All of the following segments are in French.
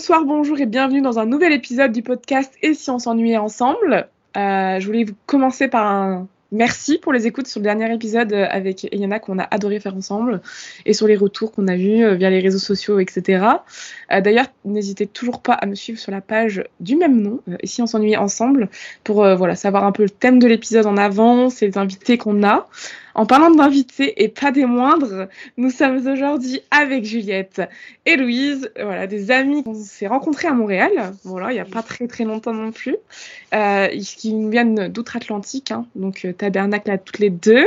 bonsoir, bonjour et bienvenue dans un nouvel épisode du podcast Et si on s'ennuyait ensemble? Euh, Je voulais commencer par un merci pour les écoutes sur le dernier épisode avec Eliana qu'on a adoré faire ensemble et sur les retours qu'on a vus euh, via les réseaux sociaux, etc. Euh, d'ailleurs, n'hésitez toujours pas à me suivre sur la page du même nom, Et si on s'ennuyait ensemble, pour voilà, savoir un peu le thème de l'épisode en avance et les invités qu'on a. En parlant d'invités et pas des moindres, nous sommes aujourd'hui avec Juliette et Louise, voilà, des amis qu'on s'est rencontrés à Montréal, voilà, il n'y a pas très très longtemps non plus, euh, qui nous viennent d'outre-Atlantique, hein, donc euh, tabernacle à toutes les deux.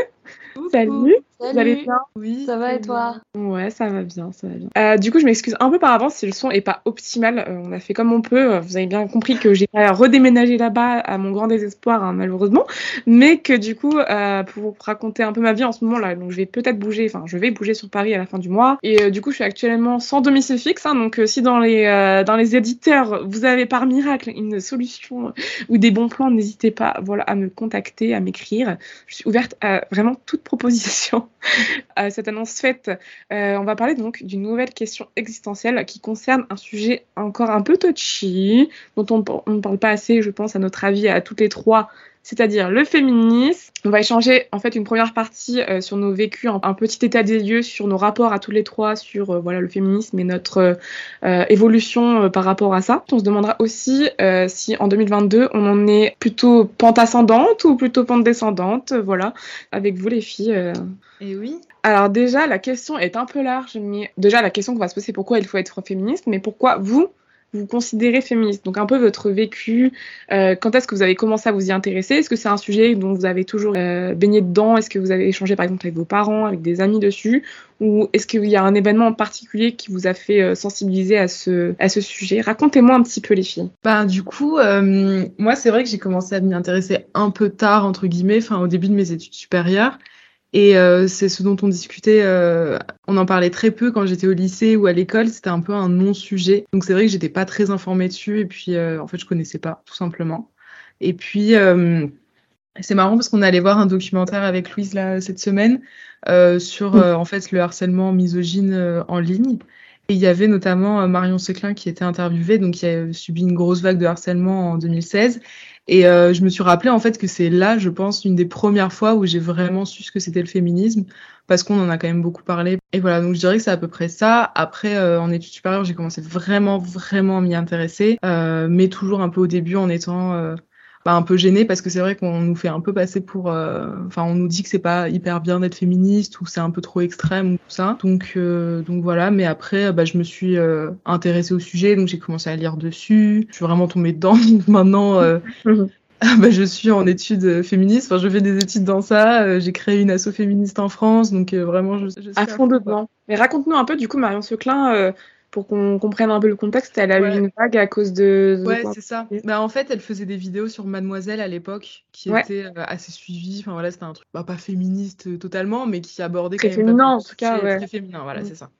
Salut. Vous allez bien Oui. Ça va et toi Ouais, ça va bien, ça va bien. Euh, du coup, je m'excuse un peu par avance si le son est pas optimal. Euh, on a fait comme on peut. Vous avez bien compris que j'ai pas redéménagé là-bas à mon grand désespoir, hein, malheureusement, mais que du coup, euh, pour vous raconter un peu ma vie en ce moment-là, donc je vais peut-être bouger. Enfin, je vais bouger sur Paris à la fin du mois. Et du coup, je suis actuellement sans domicile fixe. Hein, donc, si dans les dans les éditeurs, vous avez par miracle une solution ou des bons plans, n'hésitez pas, voilà, à me contacter, à m'écrire. Je suis ouverte à vraiment toute proposition. cette annonce faite, euh, on va parler donc d'une nouvelle question existentielle qui concerne un sujet encore un peu touchy, dont on ne parle pas assez, je pense, à notre avis, à toutes les trois, c'est-à-dire le féminisme. On va échanger en fait une première partie euh, sur nos vécus, un, petit état des lieux sur nos rapports à tous les trois, sur euh, voilà le féminisme et notre euh, évolution par rapport à ça. On se demandera aussi si en 2022 on en est plutôt pente ascendante ou plutôt pente descendante. voilà, avec vous les filles. Et oui. Alors déjà la question est un peu large, mais déjà la question qu'on va se poser c'est pourquoi il faut être féministe, mais pourquoi vous vous considérez féministe. Donc un peu votre vécu, euh, quand est-ce que vous avez commencé à vous y intéresser? Est-ce que c'est un sujet dont vous avez toujours euh, baigné dedans? Est-ce que vous avez échangé par exemple avec vos parents, avec des amis dessus? Ou est-ce qu'il y a un événement en particulier qui vous a fait euh, sensibiliser à ce, à ce sujet? Racontez-moi un petit peu les filles. Ben, du coup, moi c'est vrai que j'ai commencé à m'y intéresser un peu tard, entre guillemets, enfin au début de mes études supérieures. Et euh, c'est ce dont on discutait, euh, on en parlait très peu quand j'étais au lycée ou à l'école, c'était un peu un non-sujet. Donc c'est vrai que j'étais pas très informée dessus et puis euh, en fait je connaissais pas tout simplement. Et puis c'est marrant parce qu'on allait voir un documentaire avec Louise là cette semaine sur en fait le harcèlement misogyne en ligne. Et il y avait notamment Marion Seclin qui était interviewée, donc qui a subi une grosse vague de harcèlement en 2016. Et euh, je me suis rappelé en fait que c'est là, je pense, une des premières fois où j'ai vraiment su ce que c'était le féminisme, parce qu'on en a quand même beaucoup parlé. Et voilà, donc je dirais que c'est à peu près ça. Après, euh, en études supérieures, j'ai commencé vraiment, vraiment à m'y intéresser, euh, mais toujours un peu au début en étant euh, un peu gênée parce que c'est vrai qu'on nous fait un peu passer pour, euh, enfin, on nous dit que c'est pas hyper bien d'être féministe ou c'est un peu trop extrême ou tout ça. Donc, euh, donc voilà. Mais après, bah, je me suis euh, intéressée au sujet, donc j'ai commencé à lire dessus. Je suis vraiment tombée dedans. Maintenant. bah, je suis en études féministes, enfin, je fais des études dans ça, j'ai créé une asso féministe en France, donc vraiment je, je suis à fond dedans. Mais raconte-nous un peu du coup Marion Seclin, pour qu'on comprenne un peu le contexte, elle a eu une vague à cause de. ouais, c'est ça. Bah, en fait, elle faisait des vidéos sur Mademoiselle à l'époque qui étaient euh, assez suivies. Enfin voilà, c'était un truc bah, pas féministe euh, totalement, mais qui abordait très féminin en tout cas. Très féminin, voilà, mm. c'est ça.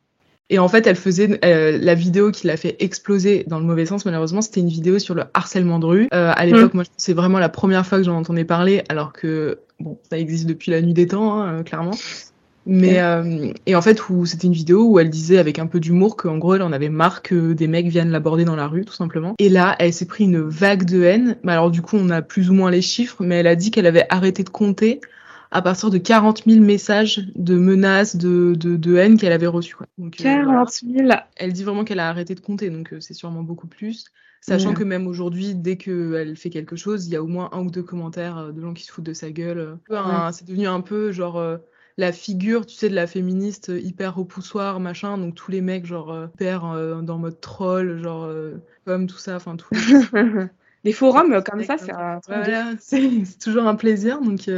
Et en fait, elle faisait euh, la vidéo qui l'a fait exploser dans le mauvais sens, malheureusement, c'était une vidéo sur le harcèlement de rue. à l'époque, mm. moi, c'est vraiment la première fois que j'en entendais parler, alors que bon, ça existe depuis la nuit des temps, hein, clairement. Mais euh, et en fait où c'était une vidéo où elle disait avec un peu d'humour qu'en gros elle en avait marre que des mecs viennent l'aborder dans la rue tout simplement. Et là elle s'est pris une vague de haine. Mais alors du coup on a plus ou moins les chiffres, mais elle a dit qu'elle avait arrêté de compter à partir de 40 000 messages de menaces, de, de, de haine qu'elle avait reçus. Quoi. Donc, 40 euh, 000 Elle dit vraiment qu'elle a arrêté de compter, donc euh, c'est sûrement beaucoup plus. Sachant que même aujourd'hui, dès qu'elle fait quelque chose, il y a au moins un ou deux commentaires de gens qui se foutent de sa gueule. C'est devenu un peu genre la figure, tu sais, de la féministe hyper repoussoir, machin. Donc tous les mecs, genre, euh, hyper euh, dans mode troll, genre, euh, comme tout ça, enfin, tout. les forums comme ça, c'est toujours un plaisir. Donc,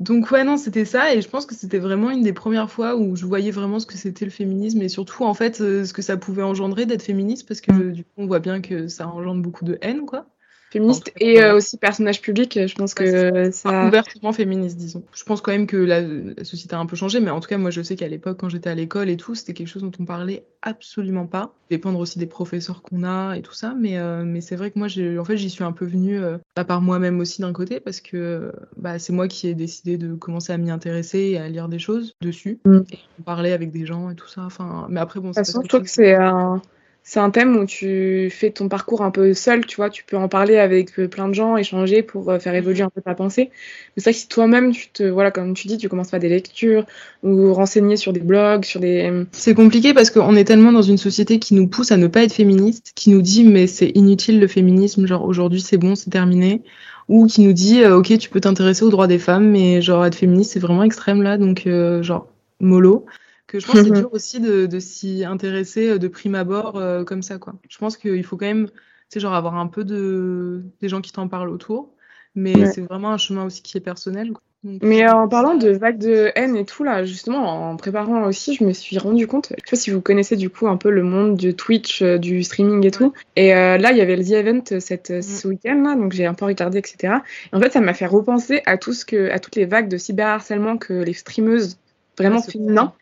donc ouais, non, c'était ça. Et je pense que c'était vraiment une des premières fois où je voyais vraiment ce que c'était le féminisme et surtout, en fait, ce que ça pouvait engendrer d'être féministe parce que mm. du coup, on voit bien que ça engendre beaucoup de haine, quoi féministe et euh, aussi personnage public. Je pense que ça. Ouvertement féministe, disons. Je pense quand même que la, société a un peu changé, mais en tout cas, moi, je sais qu'à l'époque, quand j'étais à l'école et tout, c'était quelque chose dont on parlait absolument pas. Dépendre aussi des professeurs qu'on a et tout ça, mais, euh, mais c'est vrai que moi, en fait, j'y suis un peu venue euh, par moi-même aussi d'un côté, parce que bah, c'est moi qui ai décidé de commencer à m'y intéresser et à lire des choses dessus, mm. et parler avec des gens et tout ça. Enfin, mais après, bon, c'est. que c'est un c'est un thème où tu fais ton parcours un peu seul, tu vois, tu peux en parler avec plein de gens, échanger pour faire évoluer un peu ta pensée. Mais c'est vrai que si toi-même, tu te, voilà, comme tu dis, tu commences à des lectures ou renseigner sur des blogs, sur des. C'est compliqué parce qu'on est tellement dans une société qui nous pousse à ne pas être féministe, qui nous dit mais c'est inutile le féminisme, genre aujourd'hui c'est bon, c'est terminé ou qui nous dit euh, ok tu peux t'intéresser aux droits des femmes mais genre être féministe c'est vraiment extrême là donc euh, genre mollo que je pense que c'est dur aussi de, de s'y intéresser euh, de prime abord comme ça quoi je pense qu'il faut quand même genre avoir un peu de des gens qui t'en parlent autour mais c'est vraiment un chemin aussi qui est personnel quoi. Mais en parlant de vagues de haine et tout, là, justement, en préparant aussi, je me suis rendu compte, je sais pas si vous connaissez du coup un peu le monde du Twitch, euh, du streaming et tout. Et euh, là, il y avait le The Event euh, cette, mm. ce week-end, là, donc j'ai un peu regardé, etc. Et en fait, ça m'a fait repenser à, tout ce que, à toutes les vagues de cyberharcèlement que les streameuses vraiment féminins mm.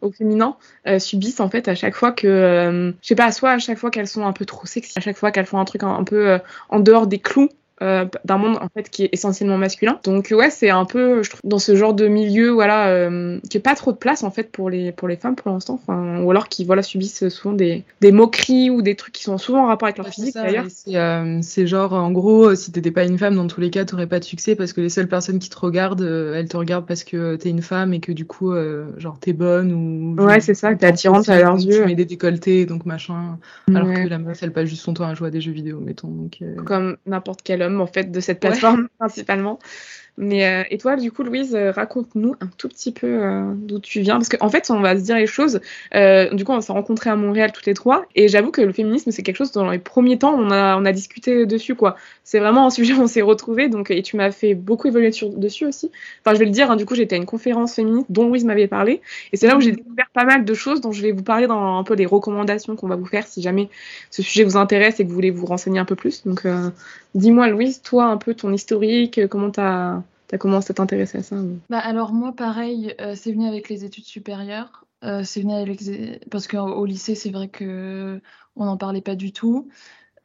Au féminin subissent en fait à chaque fois que je sais pas soit à chaque fois qu'elles sont un peu trop sexy à chaque fois qu'elles font un truc un, peu en dehors des clous euh, d'un monde en fait qui est essentiellement masculin. Donc ouais, c'est un peu je trouve dans ce genre de milieu voilà euh, qui est pas trop de place en fait pour les pour les femmes pour l'instant, enfin, ou alors qui voilà subissent souvent des, des moqueries ou des trucs qui sont souvent en rapport avec leur physique d'ailleurs. Euh, c'est genre en gros si t'étais pas une femme dans tous les cas t'aurais pas de succès parce que les seules personnes qui te regardent elles te regardent parce que t'es une femme et que du coup genre t'es bonne ou ouais c'est ça t'es attirante à leurs yeux. Tu mets des décolletés donc machin alors que la meuf elle passe juste son temps à jouer à des jeux vidéo mettons donc. Comme n'importe en fait de cette plateforme principalement. Mais euh, et toi, du coup, Louise, euh, raconte-nous un tout petit peu euh, d'où tu viens, parce qu'en en fait, on va se dire les choses. du coup, on s'est rencontrés à Montréal toutes les trois, et j'avoue que le féminisme, c'est quelque chose dans les premiers temps, on a on a discuté dessus, quoi. C'est vraiment un sujet où on s'est retrouvés, donc et tu m'as fait beaucoup évoluer sur, dessus aussi. Enfin, je vais le dire. Hein, du coup, j'étais à une conférence féministe dont Louise m'avait parlé, et c'est là où j'ai découvert pas mal de choses dont je vais vous parler dans un peu les recommandations qu'on va vous faire si jamais ce sujet vous intéresse et que vous voulez vous renseigner un peu plus. Donc, dis-moi, Louise, toi, un peu ton historique, comment t'as as commencé à t'intéresser à ça bah Alors moi, pareil, euh, c'est venu avec les études supérieures. Euh, c'est venu parce qu'au lycée, c'est vrai que on n'en parlait pas du tout.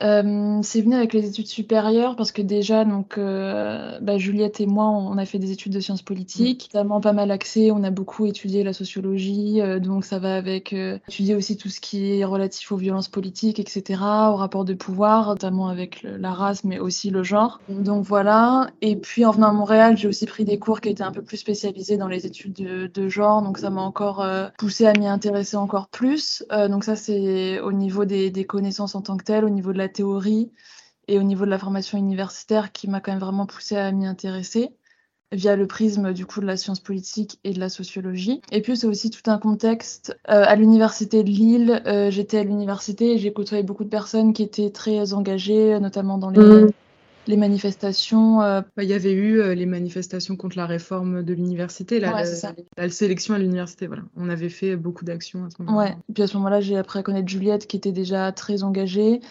Euh, c'est venu avec les études supérieures parce que déjà, donc, euh, bah, Juliette et moi, on a fait des études de sciences politiques, mmh. notamment pas mal axé. On a beaucoup étudié la sociologie, euh, donc ça va avec étudier aussi tout ce qui est relatif aux violences politiques, etc., aux rapports de pouvoir, notamment avec la race, mais aussi le genre. Donc voilà. Et puis en venant à Montréal, j'ai aussi pris des cours qui étaient un peu plus spécialisés dans les études de, de genre, donc ça m'a encore poussé à m'y intéresser encore plus. donc ça, c'est au niveau des, des connaissances en tant que telles, au niveau de la théorie et au niveau de la formation universitaire qui m'a quand même vraiment poussé à m'y intéresser via le prisme du coup de la science politique et de la sociologie. Et puis c'est aussi tout un contexte. Euh, à l'université de Lille, euh, j'étais à l'université et j'ai côtoyé beaucoup de personnes qui étaient très engagées, notamment dans les, mmh. les manifestations. Euh. Bah, il y avait eu les manifestations contre la réforme de l'université, la, la, sélection à l'université. Voilà, on avait fait beaucoup d'actions à ce moment-là. Ouais. Et puis à ce moment-là, j'ai appris à connaître Juliette qui était déjà très engagée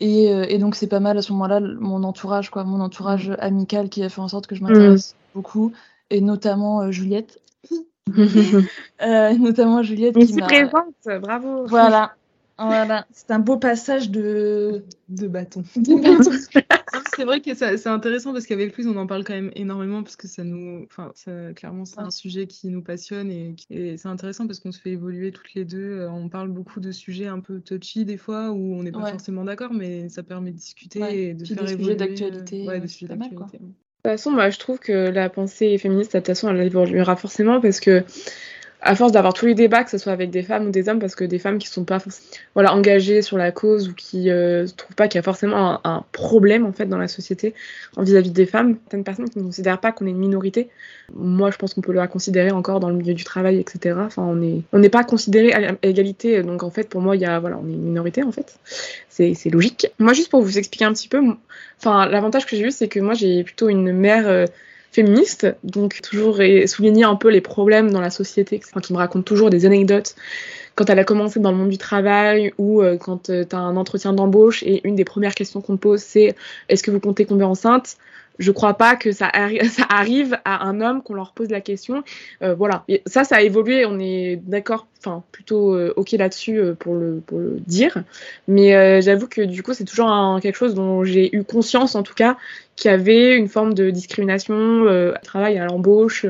euh, et, donc c'est pas mal à ce moment-là mon entourage, quoi, mon entourage amical qui a fait en sorte que je m'intéresse mm. beaucoup, et notamment euh, Juliette. euh, notamment Juliette qui m'a. présente, bravo. Voilà, voilà, c'est un beau passage de, de bâton. c'est vrai que c'est intéressant parce qu'avec plus on en parle quand même énormément parce que ça nous. Enfin, clairement, c'est un sujet qui nous passionne et, c'est intéressant parce qu'on se fait évoluer toutes les deux. Euh, on parle beaucoup de sujets un peu touchy des fois où on n'est pas forcément d'accord, mais ça permet de discuter et de faire des évoluer. Sujets d'actualité. Ouais, des sujets d'actualité. De toute façon, moi, je trouve que la pensée féministe, de toute façon, elle évoluera forcément parce que à force d'avoir tous les débats, que ce soit avec des femmes ou des hommes, parce que des femmes qui sont pas voilà, engagées sur la cause ou qui ne euh, trouvent pas qu'il y a forcément un, problème en fait dans la société vis-à-vis des femmes, certaines personnes qui ne considèrent pas qu'on est une minorité, moi je pense qu'on peut la considérer encore dans le milieu du travail, etc. Enfin, on n'est on n'est pas considéré à égalité, donc en fait pour moi y a voilà, on est une minorité en fait, c'est logique. Moi juste pour vous expliquer un petit peu, enfin l'avantage que j'ai eu c'est que moi j'ai plutôt une mère euh, féministe, donc toujours souligner un peu les problèmes dans la société, qui me raconte toujours des anecdotes quand elle a commencé dans le monde du travail ou euh, quand euh, tu as un entretien d'embauche et une des premières questions qu'on te pose c'est est-ce que vous comptez tomber enceinte? Je crois pas que ça, ça arrive à un homme qu'on leur pose la question. Euh, voilà. Ça, ça a évolué, on est d'accord. enfin plutôt ok là-dessus pour, le, pour le dire. Mais j'avoue que du coup, c'est toujours quelque chose dont j'ai eu conscience, en tout cas, qu'il y avait une forme de discrimination euh, à travail, à l'embauche,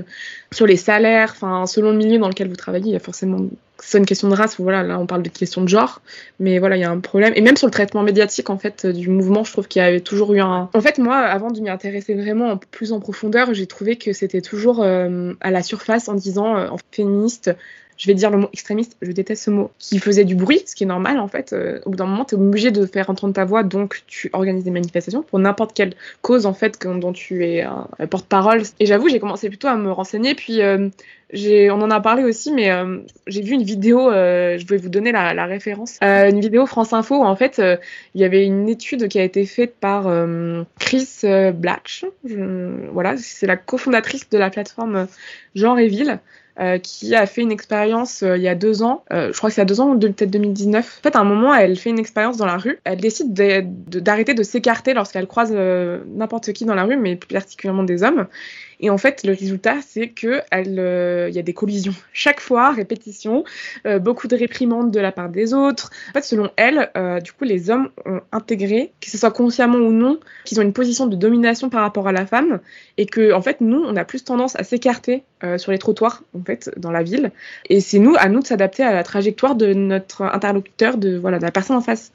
sur les salaires, enfin selon le milieu dans lequel vous travaillez, il y a forcément c'est une question de race, voilà, là on parle de question de genre, mais voilà, il y a un problème. Et même sur le traitement médiatique, en fait, du mouvement, je trouve qu'il y avait toujours eu un... En fait, moi, avant de m'y intéresser vraiment plus en profondeur, j'ai trouvé que c'était toujours euh, à la surface en disant, euh, féministe, je vais dire le mot extrémiste, je déteste ce mot, qui faisait du bruit, ce qui est normal en fait. Euh, au bout d'un moment, tu es obligé de faire entendre ta voix, donc tu organises des manifestations pour n'importe quelle cause en fait dont tu es porte-parole. Et j'avoue, j'ai commencé plutôt à me renseigner, puis euh, on en a parlé aussi, mais euh, j'ai vu une vidéo, je vais vous donner la, référence, une vidéo France Info où en fait il y avait une étude qui a été faite par Chris Blatch, voilà, c'est la cofondatrice de la plateforme Genre et Ville. Euh, qui a fait une expérience euh, il y a deux ans, euh, je crois que c'est a deux ans peut-être 2019. En fait, à un moment, elle fait une expérience dans la rue. Elle décide d'arrêter de, s'écarter lorsqu'elle croise n'importe qui dans la rue, mais plus particulièrement des hommes. Et en fait, le résultat, c'est que elle, il y a des collisions. Chaque fois, répétition, beaucoup de réprimandes de la part des autres. En fait, selon elle, du coup, les hommes ont intégré, que ce soit consciemment ou non, qu'ils ont une position de domination par rapport à la femme, et que en fait, nous, on a plus tendance à s'écarter sur les trottoirs fait dans la ville. Et c'est nous à nous de s'adapter à la trajectoire de notre interlocuteur de voilà de la personne en face.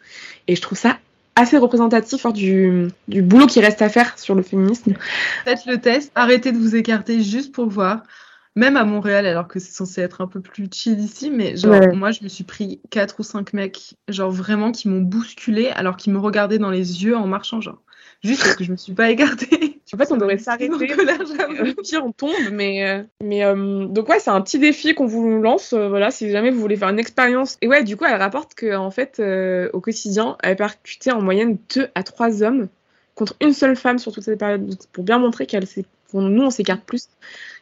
Et je trouve ça assez représentatif du, du boulot qui reste à faire sur le féminisme. Faites le test, arrêtez de vous écarter juste pour voir. Même à Montréal, alors que c'est censé être un peu plus chill ici, mais genre, ouais. moi, je me suis pris quatre ou cinq mecs, genre vraiment, qui m'ont bousculé alors qu'ils me regardaient dans les yeux en marchant, genre. Juste parce que je me suis pas écartée. En fait, on devrait s'arrêter. Euh, pire, on tombe. Mais, euh, mais euh, donc ouais, c'est un petit défi qu'on vous lance. Euh, voilà, si jamais vous voulez faire une expérience. Et ouais, du coup, elle rapporte que en fait, euh, au quotidien, elle percutait en moyenne 2 à 3 hommes contre une seule femme sur toute cette période, pour bien montrer qu'elle nous, on s'écarte plus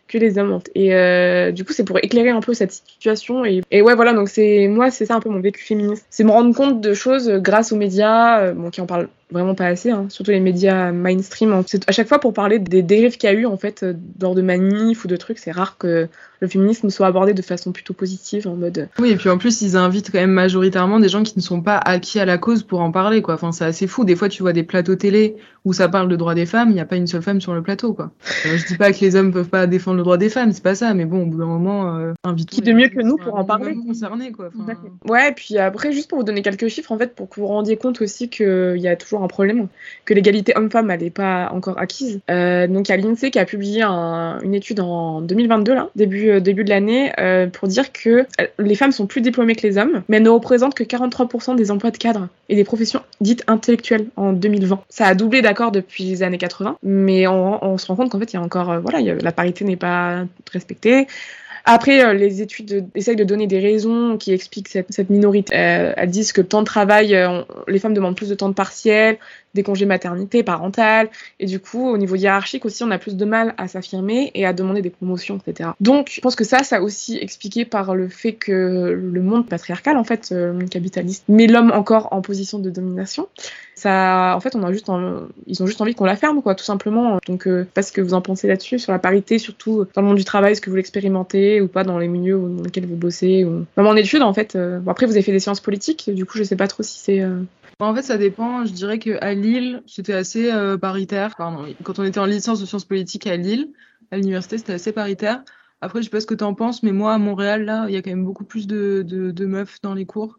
que les hommes. Et euh, du coup, c'est pour éclairer un peu cette situation. Et, et ouais, voilà, donc c'est moi, c'est ça un peu mon vécu féministe. C'est me rendre compte de choses grâce aux médias, euh, bon, qui en parlent vraiment pas assez, hein, surtout les médias mainstream. C'est à chaque fois pour parler des dérives qu'il y a eu en fait lors de manifs ou de trucs. C'est rare que le féminisme soit abordé de façon plutôt positive en mode. Oui, et puis en plus ils invitent quand même majoritairement des gens qui ne sont pas acquis à la cause pour en parler quoi. Enfin c'est assez fou. Des fois tu vois des plateaux télé où ça parle de droits des femmes, il n'y a pas une seule femme sur le plateau quoi. Euh, je dis pas que les hommes peuvent pas défendre le droit des femmes, c'est pas ça, mais bon au bout d'un moment euh, invite qui de mieux que nous pour en parler. Concerné quoi. Enfin... Ouais, et puis après juste pour vous donner quelques chiffres en fait pour que vous vous rendiez compte aussi qu'il y a toujours problème que l'égalité homme-femme n'est pas encore acquise. Euh, donc il y a l'INSEE qui a publié un, une étude en 2022 là, début début de l'année, euh, pour dire que les femmes sont plus diplômées que les hommes, mais elles ne représentent que 43% des emplois de cadre et des professions dites intellectuelles en 2020. Ça a doublé d'accord depuis les années 80, mais on, se rend compte qu'en fait il y a encore, euh, voilà, la parité n'est pas respectée. Après, euh, les études essayent de donner des raisons qui expliquent cette, cette minorité. Euh, elles disent que le temps de travail, euh, les femmes demandent plus de temps de partiel, des congés maternité, parentale, et du coup, au niveau hiérarchique aussi, on a plus de mal à s'affirmer et à demander des promotions, etc. Donc, je pense que ça, ça aussi expliqué par le fait que le monde patriarcal, en fait, le monde capitaliste, met l'homme encore en position de domination. En fait, ils ont juste envie qu'on la ferme, quoi, tout simplement. Donc, euh, pas ce que vous en pensez là-dessus, sur la parité, surtout dans le monde du travail, est-ce que vous l'expérimentez ou pas dans les milieux dans lesquels vous bossez ou... Même en études, en fait. Euh, après, vous avez fait des sciences politiques, du coup, je sais pas trop si c'est. Euh... En fait, ça dépend. Je dirais qu'à Lille, c'était assez euh, paritaire. Quand on était en licence de sciences politiques à Lille, à l'université, c'était assez paritaire. Après, je sais pas ce que tu en penses, mais moi, à Montréal, là, il y a quand même beaucoup plus de, de meufs dans les cours.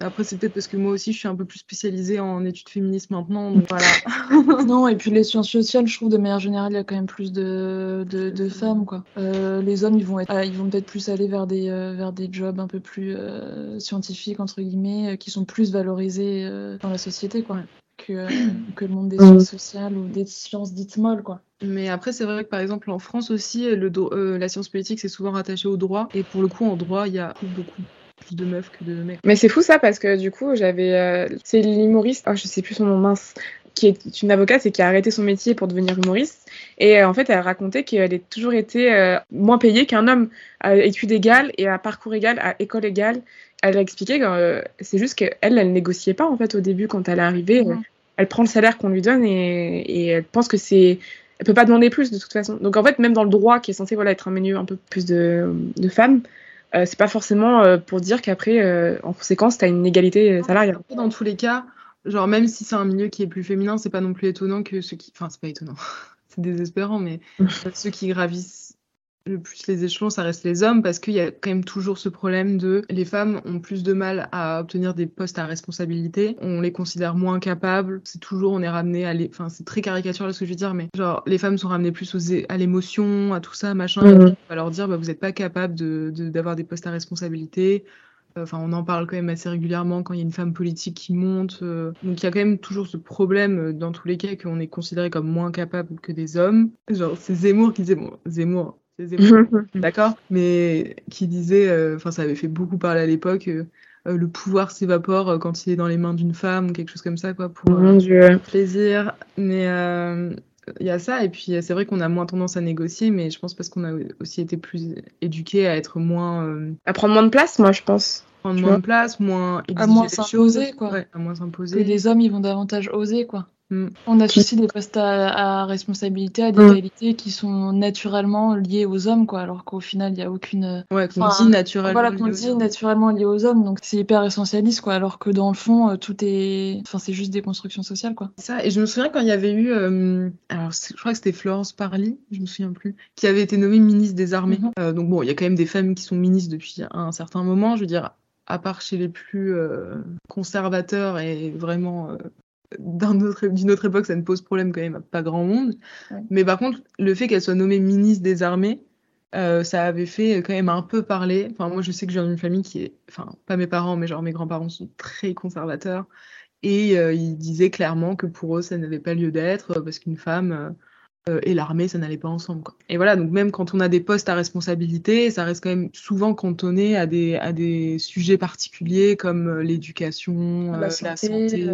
Après, c'est peut-être parce que moi aussi, je suis un peu plus spécialisée en études féministes maintenant. Donc voilà. non, et puis les sciences sociales, je trouve, de manière générale, il y a quand même plus de, de, de femmes. Quoi. Euh, les hommes, ils vont, être, ah, ils vont peut-être plus aller vers des, euh, vers des jobs un peu plus euh, scientifiques, entre guillemets, qui sont plus valorisés dans la société. Quoi. Que, que, le monde des sciences sociales ou des sciences dites molles. Quoi. Mais après, c'est vrai que par exemple en France aussi, le euh, la science politique, c'est souvent rattaché au droit. Et pour le coup, en droit, il y a beaucoup plus de meufs que de mecs. Mais c'est fou ça parce que du coup, j'avais. Euh, c'est l'humoriste, oh, je sais plus son nom mince, qui est une avocate et qui a arrêté son métier pour devenir humoriste. Et euh, en fait, elle racontait qu'elle a toujours été euh, moins payée qu'un homme à études égales et à parcours égal, à école égale. Elle a expliqué que euh, c'est juste qu'elle, elle négociait pas en fait au début quand elle est arrivée. Elle, elle, prend le salaire qu'on lui donne et, et elle pense que c'est elle peut pas demander plus de toute façon. Donc en fait, même dans le droit qui est censé voilà être un milieu un peu plus de, de femmes, euh, c'est pas forcément euh, pour dire qu'après, euh, en conséquence, tu as une égalité salariale. Dans tous les cas, genre même si c'est un milieu qui est plus féminin, c'est pas non plus étonnant que ceux qui. Enfin, c'est pas étonnant, c'est désespérant, mais ceux qui gravissent le plus les échelons, ça reste les hommes, parce qu'il y a quand même toujours ce problème de les femmes ont plus de mal à obtenir des postes à responsabilité, on les considère moins capables, c'est toujours, on est ramené à les... Enfin, c'est très caricatural ce que je veux dire, mais genre, les femmes sont ramenées plus aux... à l'émotion, à tout ça, machin, Mhm. on va leur dire, bah, vous n'êtes pas capable de, de- d'avoir des postes à responsabilité, Enfin, on en parle quand même assez régulièrement quand il y a une femme politique qui monte. euh. Donc il y a quand même toujours ce problème euh, dans tous les cas qu'on est considéré comme moins capable que des hommes. Genre c'est Zemmour qui disait bon Zemmour, c'est Zemmour, d'accord, mais qui disait, euh, enfin ça avait fait beaucoup parler à l'époque. euh, euh, le pouvoir s'évapore euh, quand il est dans les mains d'une femme ou quelque chose comme ça quoi pour euh, Mon Dieu. plaisir. Mais euh, il y a ça, et puis c'est vrai qu'on a moins tendance à négocier, mais je pense parce qu'on a aussi été plus éduqués à être moins. euh, À prendre moins de place, moi, je pense. prendre Tu moins vois. de place, moins exiger À moins s'imposer, quoi. Ouais, à moins Que s'imposer. les hommes, ils vont davantage oser, quoi. Mm. On associe des postes à, à responsabilité, à des Mm. qualités qui sont naturellement liées aux hommes, quoi, alors qu'au final, il n'y a aucune... Ouais, qu'on Enfin, dit naturellement. Voilà, qu'on aux dit hommes. naturellement liées aux hommes, donc c'est hyper essentialiste, quoi, alors que dans le fond, euh, tout est... Enfin, c'est juste des constructions sociales, quoi. C'est Ça, et je me souviens quand il y avait eu, euh, alors je crois que c'était Florence Parly, je me souviens plus, qui avait été nommée ministre des Armées. Mhm. Euh, donc bon, il y a quand même des femmes qui sont ministres depuis un certain moment, je veux dire, à part chez les plus euh, conservateurs et vraiment euh, autre- d'une autre époque, ça ne pose problème quand même à pas grand monde. Ouais. Mais par contre, le fait qu'elle soit nommée ministre des Armées, euh, ça avait fait quand même un peu parler. Enfin, moi, je sais que je viens d'une famille qui est, enfin, pas mes parents, mais genre mes grands-parents sont très conservateurs. Et euh, ils disaient clairement que pour eux, ça n'avait pas lieu d'être, euh, parce qu'une femme euh, et l'armée, ça n'allait pas ensemble. Quoi. Et voilà, donc même quand on a des postes à responsabilité, ça reste quand même souvent cantonné à des, à des sujets particuliers comme l'éducation, euh, la santé,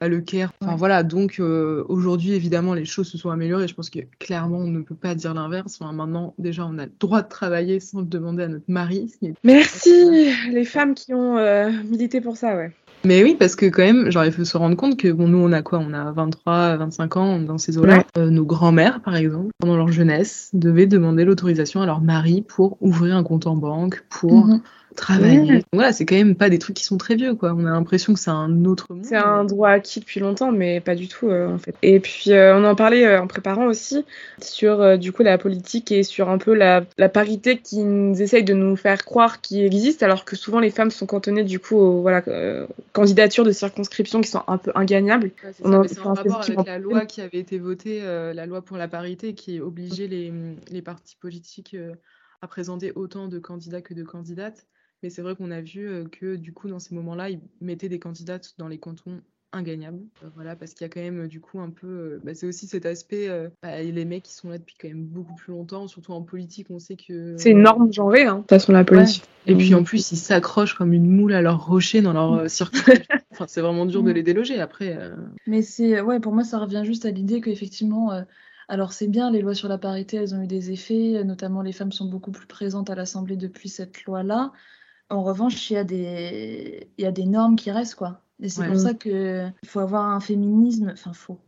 bah, le care. Enfin Ouais. voilà, donc euh, aujourd'hui, évidemment, les choses se sont améliorées. Je pense que clairement, on ne peut pas dire l'inverse. Enfin, maintenant, déjà, on a le droit de travailler sans le demander à notre mari. Merci les femmes qui ont euh, milité pour ça, ouais. Mais oui, parce que quand même, genre, il faut se rendre compte que bon, nous, on a quoi? On a 23, 25 ans dans ces eaux-là. Ouais. Euh, nos grands-mères, par exemple, pendant leur jeunesse, devaient demander l'autorisation à leur mari pour ouvrir un compte en banque, pour mhm. Travailler. Voilà, c'est quand même pas des trucs qui sont très vieux, quoi. On a l'impression que c'est un autre monde. C'est un droit acquis depuis longtemps, mais pas du tout euh, en fait. Et puis euh, on en parlait euh, en préparant aussi sur euh, du coup la politique et sur un peu la, la parité qui nous essaye de nous faire croire qui existe, alors que souvent les femmes sont cantonnées du coup aux voilà, euh, candidatures de circonscription qui sont un peu ingagnables. Ouais, c'est en- en rapport avec la loi qui avait été votée, euh, la loi pour la parité, qui obligeait les, les partis politiques euh, à présenter autant de candidats que de candidates. Mais c'est vrai qu'on a vu euh, que du coup, dans ces moments-là, ils mettaient des candidates dans les cantons ingagnables. Euh, voilà, parce qu'il y a quand même euh, du coup un peu. bah, c'est aussi cet aspect. euh, bah, les mecs qui sont là depuis quand même beaucoup plus longtemps, surtout en politique, on sait que. C'est une norme genrée, hein, de toute façon la politique. Et puis en plus, ils s'accrochent comme une moule à leur rocher dans leur euh, circuit. enfin, c'est vraiment dur de Mm. les déloger après. euh. Mais c'est ouais, pour moi, ça revient juste à l'idée qu'effectivement, euh, alors c'est bien, les lois sur la parité, elles ont eu des effets, notamment les femmes sont beaucoup plus présentes à l'Assemblée depuis cette loi-là. En revanche, il y a des, il y a des normes qui restent, quoi. Et c'est Ouais. pour ça qu'il faut avoir un féminisme, enfin faux,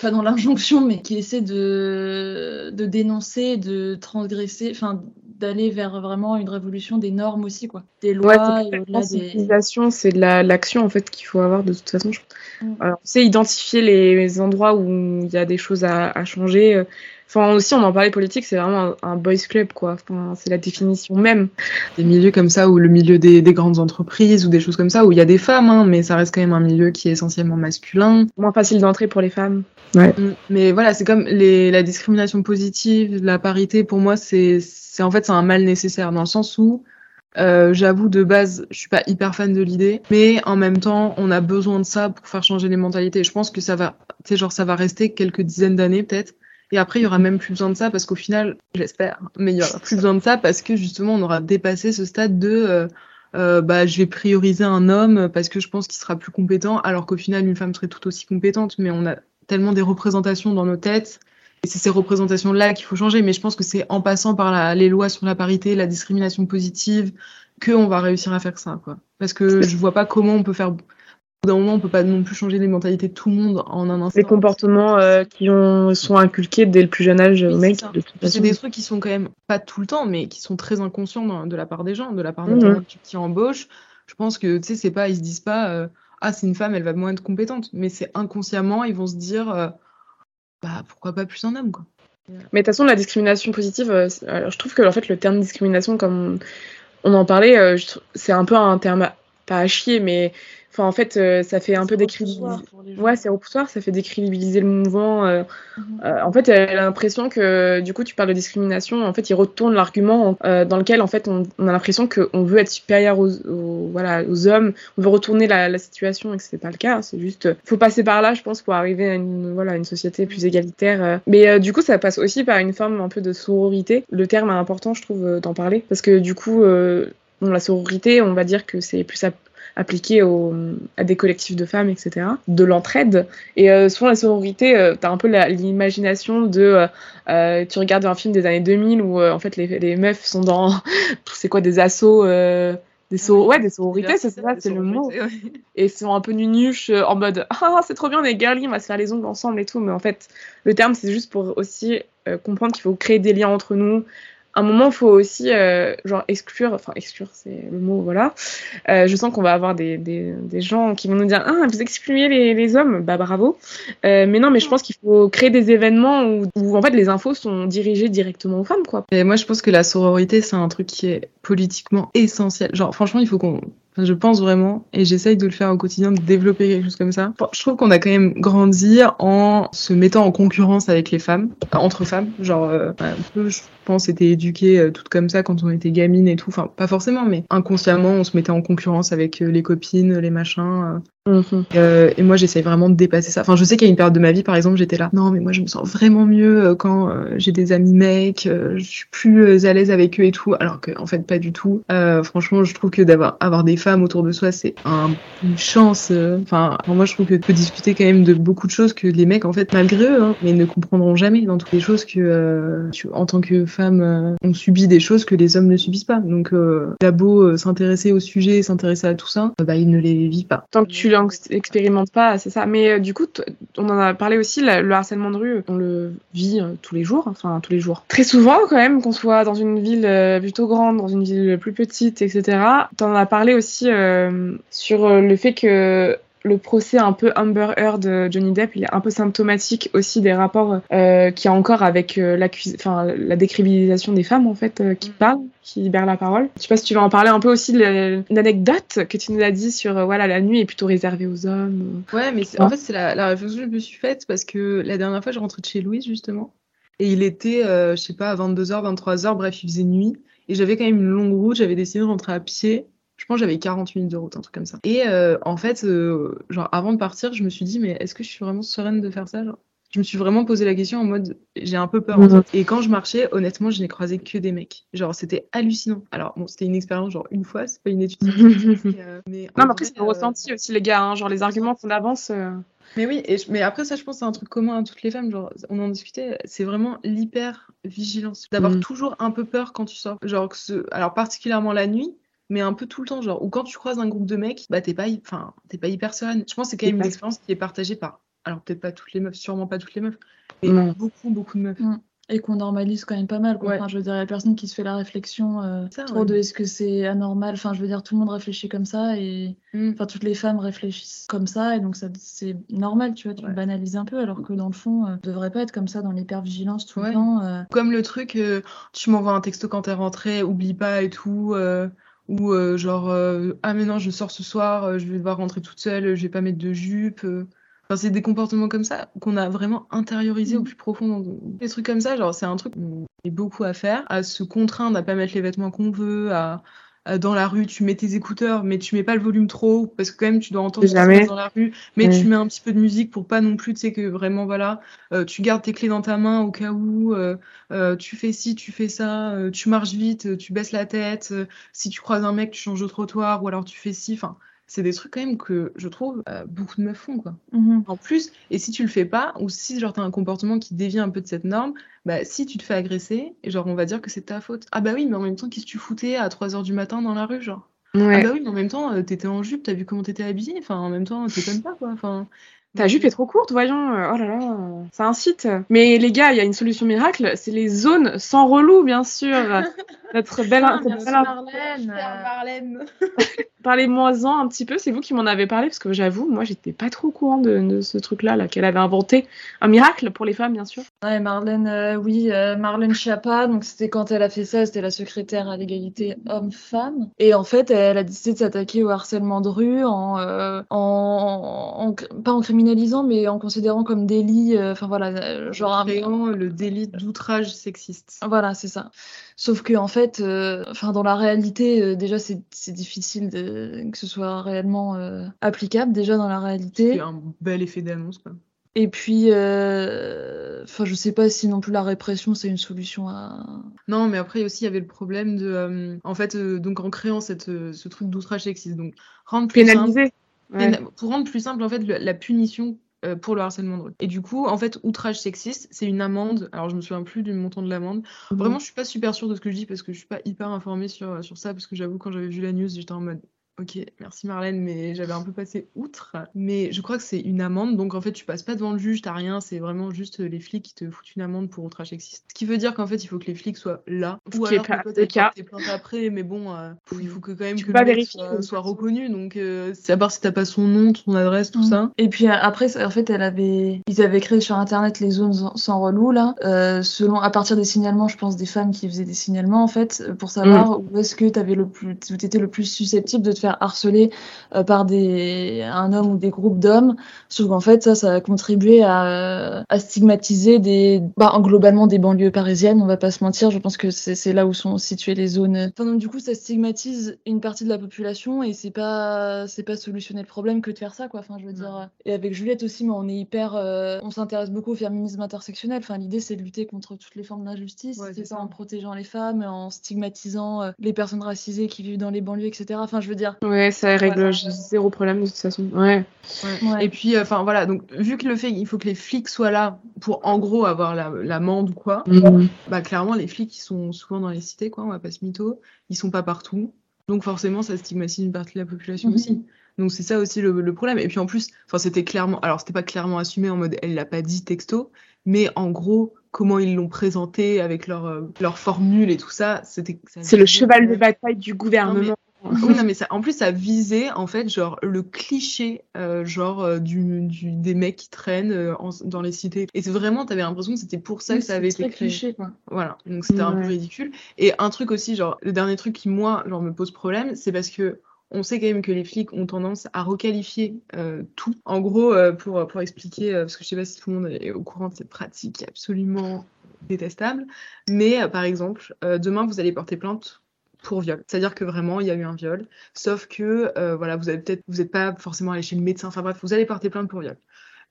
pas dans l'injonction, mais qui essaie de, de dénoncer, de transgresser, enfin d'aller vers vraiment une révolution des normes aussi, quoi. Des Ouais, lois pas au-delà des... c'est de la- l'action en fait qu'il faut avoir de toute façon. je- Mm. Alors, c'est identifier les endroits où il y a des choses à, à changer. Enfin aussi, on en parlait politique, c'est vraiment un, un boys club quoi. Enfin, c'est la définition même. des milieux comme ça, ou le milieu des, des grandes entreprises, ou des choses comme ça, où il y a des femmes, hein, mais ça reste quand même un milieu qui est essentiellement masculin. Moins facile d'entrer pour les femmes. Mm. Mais voilà, c'est comme les, la discrimination positive, la parité, pour moi, c'est en fait c'est un mal nécessaire, dans le sens où, euh, j'avoue, de base, je suis pas hyper fan de l'idée, mais en même temps, on a besoin de ça pour faire changer les mentalités. Je pense que ça va, tu sais, genre, ça va rester quelques dizaines d'années, peut-être. Et après, il y aura même plus besoin de ça parce qu'au final, j'espère, mais il y aura plus besoin de ça parce que justement, on aura dépassé ce stade de euh, euh, bah, je vais prioriser un homme parce que je pense qu'il sera plus compétent, alors qu'au final, une femme serait tout aussi compétente. Mais on a tellement des représentations dans nos têtes et c'est ces représentations-là qu'il faut changer. Mais je pense que c'est en passant par les lois sur la parité, la discrimination positive, qu'on va réussir à faire ça, quoi. Parce que je vois pas comment on peut faire d'un moment, on peut pas non plus changer les mentalités de tout le monde en un instant. Les comportements euh, qui ont, sont inculqués dès le plus jeune âge aux mecs. C'est des trucs qui sont quand même pas tout le temps, mais qui sont très inconscients de la part des gens, de la part des gens qui embauchent. Je pense que, tu sais, c'est pas, ils se disent pas, euh, ah, c'est une femme, elle va moins être compétente. Mais c'est inconsciemment, ils vont se dire, euh, bah, pourquoi pas plus un homme, quoi. Mais de toute façon, la discrimination positive, je trouve que en fait, le terme discrimination, comme on en parlait, c'est un peu un terme pas à chier, mais Enfin, en fait, euh, ça fait un peu décrédibiliser. Ouais, c'est repoussoir, ça fait décrédibiliser le mouvement. Euh, mhm. euh, en fait, elle a l'impression que, du coup, tu parles de discrimination. En fait, il retourne l'argument dans lequel, en fait, on, a l'impression qu'on veut être supérieur aux, voilà, aux hommes, on veut retourner la, situation et que c'est pas le cas. C'est juste, faut passer par là, je pense, pour arriver à une, voilà, une société plus égalitaire. Mais du coup, ça passe aussi par une forme un peu de sororité. Le terme est important, je trouve, d'en parler, parce que du coup. Bon, la sororité, on va dire que c'est plus appliqué à des collectifs de femmes, etc. De l'entraide. Et euh, souvent, la sororité, euh, tu as un peu l'imagination de. Euh, tu regardes un film des années 2000 où en fait les, les, meufs sont dans. c'est quoi, des assauts des, ouais, des sororités, c'est ça, c'est le mot. Et ils sont un peu nunuches en mode Ah, c'est trop bien, on est girly, on va se faire les ongles ensemble et tout. Mais en fait, le terme, c'est juste pour aussi comprendre qu'il faut créer des liens entre nous, un moment, faut aussi euh, genre exclure, enfin exclure, c'est le mot, voilà. Euh, je sens qu'on va avoir des, des, des, gens qui vont nous dire ah vous excluez les, les hommes, bah bravo. Euh, mais non, mais je pense qu'il faut créer des événements où, où, en fait les infos sont dirigées directement aux femmes, quoi. Et moi, je pense que la sororité, c'est un truc qui est politiquement essentiel. Genre, franchement, il faut qu'on je pense vraiment, et j'essaye de le faire au quotidien, de développer quelque chose comme ça. Je trouve qu'on a quand même grandi en se mettant en concurrence avec les femmes, entre femmes. Genre, euh, peu, je pense, était éduquée euh, toutes comme ça quand on était gamine et tout. Enfin, pas forcément, mais inconsciemment, on se mettait en concurrence avec euh, les copines, les machins. Mhm. Euh, et moi, j'essaye vraiment de dépasser ça. Enfin, je sais qu'il y a une période de ma vie, par exemple, j'étais là. Non, mais moi, je me sens vraiment mieux euh, quand euh, j'ai des amis mecs. je suis plus à l'aise avec eux et tout. Alors que, en fait, pas du tout. franchement, je trouve que d'avoir avoir des femmes autour de soi, c'est un, une chance. Enfin, moi, je trouve que tu peux discuter quand même de beaucoup de choses que les mecs, en fait, malgré eux, hein, mais ne comprendront jamais dans toutes les choses que, tu, en tant que femme, on subit des choses que les hommes ne subissent pas. Donc, la beau s'intéresser au sujet, s'intéresser à tout ça, bah, il ne les vit pas. Tant que tu expérimente pas, c'est ça. Mais euh, du coup, on en a parlé aussi, le harcèlement de rue, on le vit euh, tous les jours, enfin tous les jours. Très souvent, quand même, qu'on soit dans une ville euh, plutôt grande, dans une ville plus petite, etc. T'en as parlé aussi sur le fait que le procès un peu Amber Heard de Johnny Depp, il est un peu symptomatique aussi des rapports euh, qu'il y a encore avec euh, enfin, la décribilisation des femmes en fait euh, qui mm. parlent, qui libèrent la parole. Je sais pas si tu vas en parler un peu aussi de l'anecdote que tu nous as dit sur euh, voilà la nuit est plutôt réservée aux hommes. Ouais, mais en fait c'est la, la réflexion que je me suis faite parce que la dernière fois je rentrais de chez Louise justement et il était je sais pas à 22h, 23h, bref il faisait nuit et j'avais quand même une longue route, j'avais décidé de rentrer à pied je pense que j'avais 40 minutes de route, un truc comme ça. Et euh, en fait, euh, genre avant de partir, je me suis dit, mais est-ce que je suis vraiment sereine de faire ça Je me suis vraiment posé la question en mode, j'ai un peu peur. En fait. Et quand je marchais, honnêtement, je n'ai croisé que des mecs. Genre, c'était hallucinant. Alors, bon, c'était une expérience, genre une fois, c'est pas une étude euh, mais non, mais après, c'est un ressenti aussi, les gars. Hein, genre, les arguments qu'on avance. Mais oui, et mais après ça, je pense c'est un truc commun à toutes les femmes. Genre, on en discutait, c'est vraiment l'hyper vigilance, d'avoir mm. toujours un peu peur quand tu sors. Genre, que ce... alors particulièrement la nuit, mais un peu tout le temps, genre, ou quand tu croises un groupe de mecs, bah t'es pas, enfin, t'es pas hyper sereine. Je pense que c'est quand même une expérience qui est partagée par, alors peut-être pas toutes les meufs, sûrement pas toutes les meufs, mais beaucoup, beaucoup de meufs. Mm. Et qu'on normalise quand même pas mal. Quoi. Enfin, je veux dire, il y a personne qui se fait la réflexion euh, trop de est-ce que c'est anormal? Enfin, je veux dire, tout le monde réfléchit comme ça et mm. enfin, toutes les femmes réfléchissent comme ça et donc ça, c'est normal, tu vois, tu banalises un peu alors que dans le fond, euh, devrait pas être comme ça dans l'hypervigilance tout le temps. Euh. Comme le truc, tu m'envoies un texto quand t'es rentré, oublie pas et tout ou euh, genre euh, ah mais non je sors ce soir euh, je vais devoir rentrer toute seule je vais pas mettre de jupe enfin c'est des comportements comme ça qu'on a vraiment intériorisé au mm. plus profond des trucs comme ça genre c'est un truc qu'on a beaucoup à faire à se contraindre à pas mettre les vêtements qu'on veut à euh, dans la rue, tu mets tes écouteurs, mais tu mets pas le volume trop, parce que quand même tu dois entendre ce qui dans la rue, mais tu mets un petit peu de musique pour pas non plus, tu sais que vraiment voilà, euh, tu gardes tes clés dans ta main au cas où, euh, tu fais ci, tu fais ça, tu marches vite, tu baisses la tête, si tu croises un mec, tu changes de trottoir, ou alors tu fais ci, enfin c'est des trucs quand même que je trouve euh, beaucoup de meufs font quoi. Mm-hmm. En plus, et si tu le fais pas, ou si genre t'as un comportement qui dévie un peu de cette norme, bah si tu te fais agresser, et genre on va dire que c'est ta faute. Ah bah oui, mais en même temps, qu'est-ce que tu foutais à 3h du matin dans la rue, genre? Ah bah oui, mais en même temps, t'étais en jupe, t'as vu comment t'étais habillée? Enfin, en même temps, t'étonnes pas, quoi. Enfin, ta jupe est trop courte, voyons. Oh là là, ça incite. Mais les gars, il y a une solution miracle, c'est les zones sans relou, bien sûr. Notre belle, ah, Marlène. Marlène. Parlez-moi-en un petit peu, c'est vous qui m'en avez parlé, parce que j'avoue, moi, j'étais pas trop au courant de, ce truc-là, là, qu'elle avait inventé. Un miracle pour les femmes, bien sûr. Ouais, Marlène, euh, oui, euh, Marlène Schiappa, donc c'était quand elle a fait ça, c'était la secrétaire à l'égalité homme-femme. Et en fait, elle a décidé de s'attaquer au harcèlement de rue en, euh, en, pas en criminalisant, mais en considérant comme délit, enfin voilà, genre. En créant le délit d'outrage sexiste. Voilà, c'est ça. Sauf que en fait, enfin dans la réalité, déjà c'est difficile de que ce soit réellement euh, applicable déjà dans la réalité. C'est un bel effet d'annonce. Et puis, euh, enfin, je sais pas si non plus la répression c'est une solution à. Non, mais après aussi il y avait le problème de, euh, en fait, donc en créant cette, ce truc d'outrage sexiste, donc rendre plus pénaliser. Pour rendre plus simple en fait la punition pour le harcèlement de rue. Et du coup, en fait, outrage sexiste, c'est une amende. Alors, je me souviens plus du montant de l'amende. Mhm. Vraiment, je suis pas super sûre de ce que je dis parce que je suis pas hyper informée sur, sur ça. Parce que j'avoue, quand j'avais vu la news, j'étais en mode Ok, merci Marlène, mais j'avais un peu passé outre. Mais je crois que c'est une amende, donc en fait tu passes pas devant le juge, t'as rien, c'est vraiment juste les flics qui te foutent une amende pour outrage sexiste. Ce qui veut dire qu'en fait il faut que les flics soient là. Ou alors pas le cas. plaintes après, mais bon, euh, il faut que quand même que le soit, soit, reconnu. Donc euh, c'est à part si t'as pas son nom, son adresse, tout mm. ça. Et puis après, en fait, elle avait, ils avaient créé sur internet les zones sans relou là, euh, selon à partir des signalements, je pense des femmes qui faisaient des signalements en fait, pour savoir mm. où est-ce que t'avais le plus, où t'étais le plus susceptible de te faire harceler euh, par des, un homme ou des groupes d'hommes. Sauf qu'en fait, ça, ça a contribué à, à stigmatiser des, bah, globalement des banlieues parisiennes, on va pas se mentir. Je pense que c'est là où sont situées les zones. Enfin, donc, du coup, ça stigmatise une partie de la population et c'est pas, c'est pas solutionner le problème que de faire ça, quoi. Enfin, je veux dire. Et avec Juliette aussi, mais on est hyper, euh, on s'intéresse beaucoup au féminisme intersectionnel. Enfin, l'idée, c'est de lutter contre toutes les formes d'injustice. c'est ça, en protégeant les femmes, en stigmatisant euh, les personnes racisées qui vivent dans les banlieues, etc. Enfin, je veux dire. Ouais, ça règle zéro problème de toute façon. Ouais. Et puis, euh, enfin voilà, donc vu que le fait il faut que les flics soient là pour en gros avoir l'amende ou quoi, mhm. bah clairement les flics ils sont souvent dans les cités quoi, on va pas se mytho, ils sont pas partout, donc forcément ça stigmatise une partie de la population mhm. aussi. Donc c'est ça aussi le, problème. Et puis en plus, enfin c'était clairement, alors c'était pas clairement assumé en mode elle l'a pas dit texto, mais en gros comment ils l'ont présenté avec leur, euh, leur formule et tout ça, c'était. C'est le cheval de bataille du gouvernement oui, non, mais ça, en plus, ça visait, en fait, genre, le cliché, euh, genre, euh, du, du, des mecs qui traînent euh, dans les cités. Et c'est vraiment, t'avais l'impression que c'était pour ça que ça avait été créé. cliché, quoi. Voilà, donc c'était un peu ridicule. Et un truc aussi, genre, le dernier truc qui, moi, genre, me pose problème, c'est parce que on sait quand même que les flics ont tendance à requalifier tout. En gros, pour, pour expliquer, parce que je sais pas si tout le monde est au courant de cette pratique absolument détestable, mais par exemple, demain vous allez porter plainte pour viol. C'est-à-dire que vraiment, il y a eu un viol, sauf que euh, voilà, vous avez peut-être, vous n'êtes pas forcément allé chez le médecin, enfin bref, vous allez porter plainte pour viol.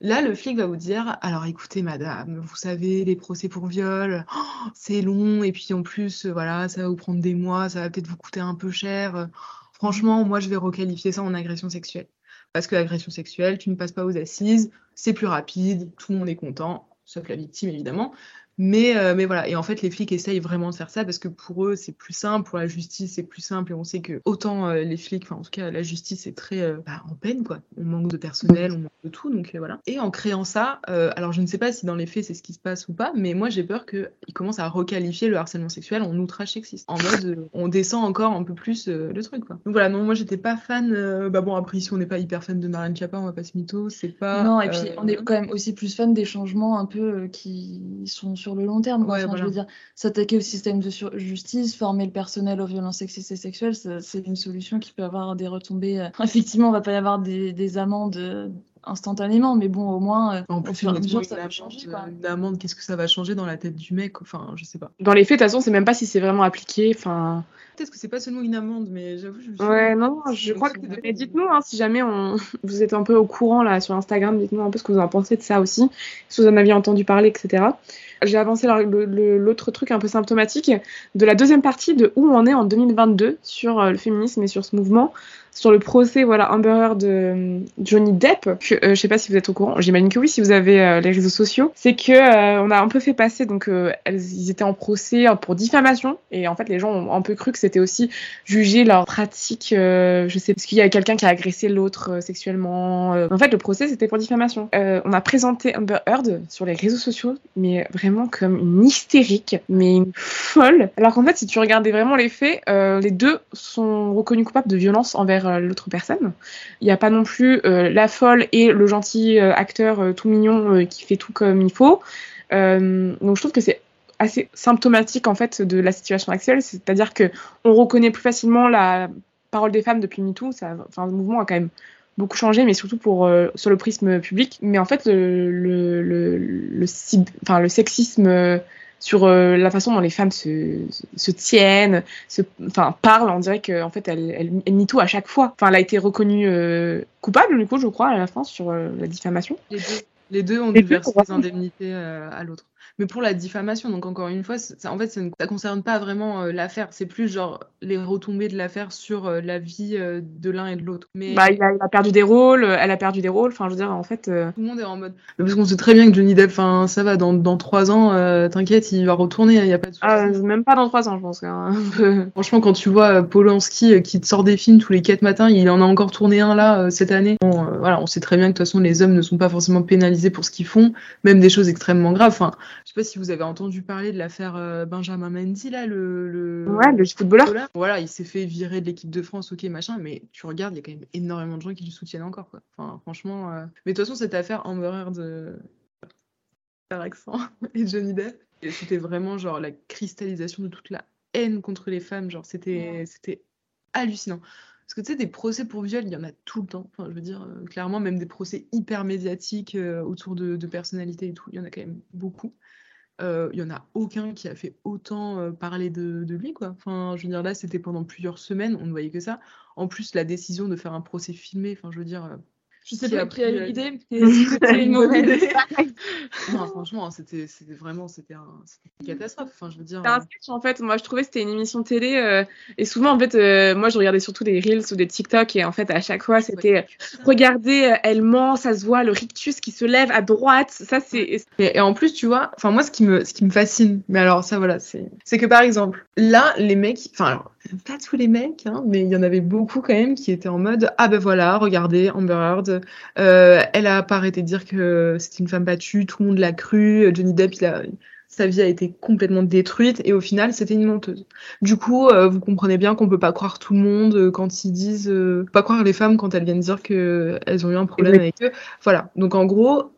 Là, le flic va vous dire, alors écoutez, madame, vous savez, les procès pour viol, oh, c'est long, et puis en plus, voilà, ça va vous prendre des mois, ça va peut-être vous coûter un peu cher. Franchement, moi, je vais requalifier ça en agression sexuelle. Parce que l'agression sexuelle, tu ne passes pas aux assises, c'est plus rapide, tout le monde est content, sauf la victime évidemment. Mais, euh, mais voilà, et en fait, les flics essayent vraiment de faire ça parce que pour eux, c'est plus simple, pour la justice, c'est plus simple. Et on sait que autant euh, les flics, enfin en tout cas, la justice est très euh, bah, en peine, quoi. On manque de personnel, on manque de tout, donc voilà. Et en créant ça, alors je ne sais pas si dans les faits c'est ce qui se passe ou pas, mais moi j'ai peur qu'ils commencent à requalifier le harcèlement sexuel en outrage sexiste. En mode, on descend encore un peu plus le truc, quoi. Donc voilà, non, moi j'étais pas fan. bah bon, après, si on n'est pas hyper fan de Marlène Chapa, on va pas se mytho, c'est pas. Non, et puis on est quand même aussi plus fan des changements un peu qui sont sur le long terme. Je veux dire, s'attaquer au système de justice, former le personnel aux violences sexistes et sexuelles, c'est une solution qui peut avoir des retombées. Euh, effectivement, on va pas y avoir des, amendes euh, instantanément, mais bon, au moins, euh, en plus, ça va changer. Une amende, qu'est-ce que ça va changer dans la tête du mec Enfin, je sais pas. Dans les faits, de toute façon, c'est même pas si c'est vraiment appliqué. Enfin. Peut-être que c'est pas seulement une amende, mais j'avoue, je. Ouais, non, je crois que. dites-nous, hein, si jamais on... vous êtes un peu au courant là sur Instagram, dites-nous un peu ce que vous en pensez de ça aussi, si vous en aviez entendu parler, etc j'ai avancé l'autre truc un peu symptomatique de la deuxième partie de où on est en 2022 sur euh, le féminisme et sur ce mouvement. Sur le procès, voilà, Amber Heard de Johnny Depp. Que, euh, je sais pas si vous êtes au courant, j'imagine que oui, si vous avez euh, les réseaux sociaux. C'est que euh, on a un peu fait passer, donc elles, ils étaient en procès pour diffamation, et en fait, les gens ont un peu cru que c'était aussi juger leur pratique, je sais, parce qu'il y a quelqu'un qui a agressé l'autre sexuellement. En fait, le procès, c'était pour diffamation. on a présenté Amber Heard sur les réseaux sociaux, mais vraiment comme une hystérique, mais une folle. Alors qu'en fait, si tu regardais vraiment les faits, les deux sont reconnus coupables de violence envers euh, l'autre personne. Il n'y a pas non plus euh, la folle et le gentil euh, acteur tout mignon qui fait tout comme il faut. donc je trouve que c'est assez symptomatique en fait de la situation actuelle, c'est-à-dire que on reconnaît plus facilement la parole des femmes depuis MeToo. Enfin, le mouvement a quand même beaucoup changé, mais surtout pour sur le prisme public. Mais en fait, le, le, le, le, enfin, le sexisme sur euh, la façon dont les femmes se, se tiennent, se, enfin, parlent. On dirait qu'en fait, elle, elle, elle, nie tout à chaque fois. Enfin, elle a été reconnue euh, coupable, du coup, je crois, à la fin, sur euh, la diffamation. Les deux, les deux ont dû verser des indemnités à l'autre mais pour la diffamation. Donc encore une fois, ça, en fait, ça ne concerne pas vraiment euh, l'affaire. C'est plus genre les retombées de l'affaire sur euh, la vie euh, de l'un et de l'autre. Mais bah, il a, perdu des rôles, elle a perdu des rôles. Enfin, je veux dire, en fait, tout le monde est en mode. Parce qu'on sait très bien que Johnny Depp, enfin, ça va dans, dans trois ans. T'inquiète, il va retourner. Il y a pas de. Ah, même pas dans trois ans, je pense. Hein. Franchement, quand tu vois Polanski qui te sort des films tous les quatre matins, il en a encore tourné un là cette année. Bon, voilà, on sait très bien que de toute façon les hommes ne sont pas forcément pénalisés pour ce qu'ils font, même des choses extrêmement graves. Enfin, je sais pas si vous avez entendu parler de l'affaire euh, Benjamin Mendy, là, le, le, ouais, le footballeur. Voilà, il s'est fait virer de l'équipe de France, ok, machin, mais tu regardes, il y a quand même énormément de gens qui le soutiennent encore, quoi. Enfin, franchement. Euh, mais de toute façon, cette affaire Amber Heard, euh... accent, et Johnny Depp, c'était vraiment genre la cristallisation de toute la haine contre les femmes, genre c'était c'était hallucinant. Parce que tu sais, des procès pour viol, il y en a tout le temps. Enfin, je veux dire, euh, clairement, même des procès hyper médiatiques autour de, de, personnalités et tout, il y en a quand même beaucoup il euh, y en a aucun qui a fait autant euh, parler de, de, lui, quoi. Enfin, je veux dire, là, c'était pendant plusieurs semaines, on ne voyait que ça. En plus, la décision de faire un procès filmé, enfin, je veux dire, euh, je sais pas qui a eu l'idée, c'était une mauvaise idée. non, franchement, c'était vraiment c'était un, une catastrophe. Enfin, je veux dire. un sketch en fait. Moi, je trouvais que c'était une émission télé euh, et souvent en fait, euh, moi, je regardais surtout des reels ou des TikTok et en fait, à chaque fois, c'était regardez, euh, elle ment, ça se voit, le rictus qui se lève à droite. Ça, c'est. Et, en plus, tu vois, enfin moi, ce qui me ce qui me fascine, mais alors ça, voilà, c'est c'est que par exemple, là, les mecs, enfin alors pas tous les mecs, hein, mais il y en avait beaucoup quand même qui étaient en mode ah ben voilà, regardez Amber Heard, euh, elle a pas arrêté de dire que c'était une femme battue, tout le monde l'a cru, Johnny Depp il a, sa vie a été complètement détruite et au final c'était une menteuse. Du coup, euh, vous comprenez bien qu'on peut pas croire tout le monde euh, quand ils disent, pas croire les femmes quand elles viennent dire que elles ont eu un problème avec eux. Voilà. Donc en gros,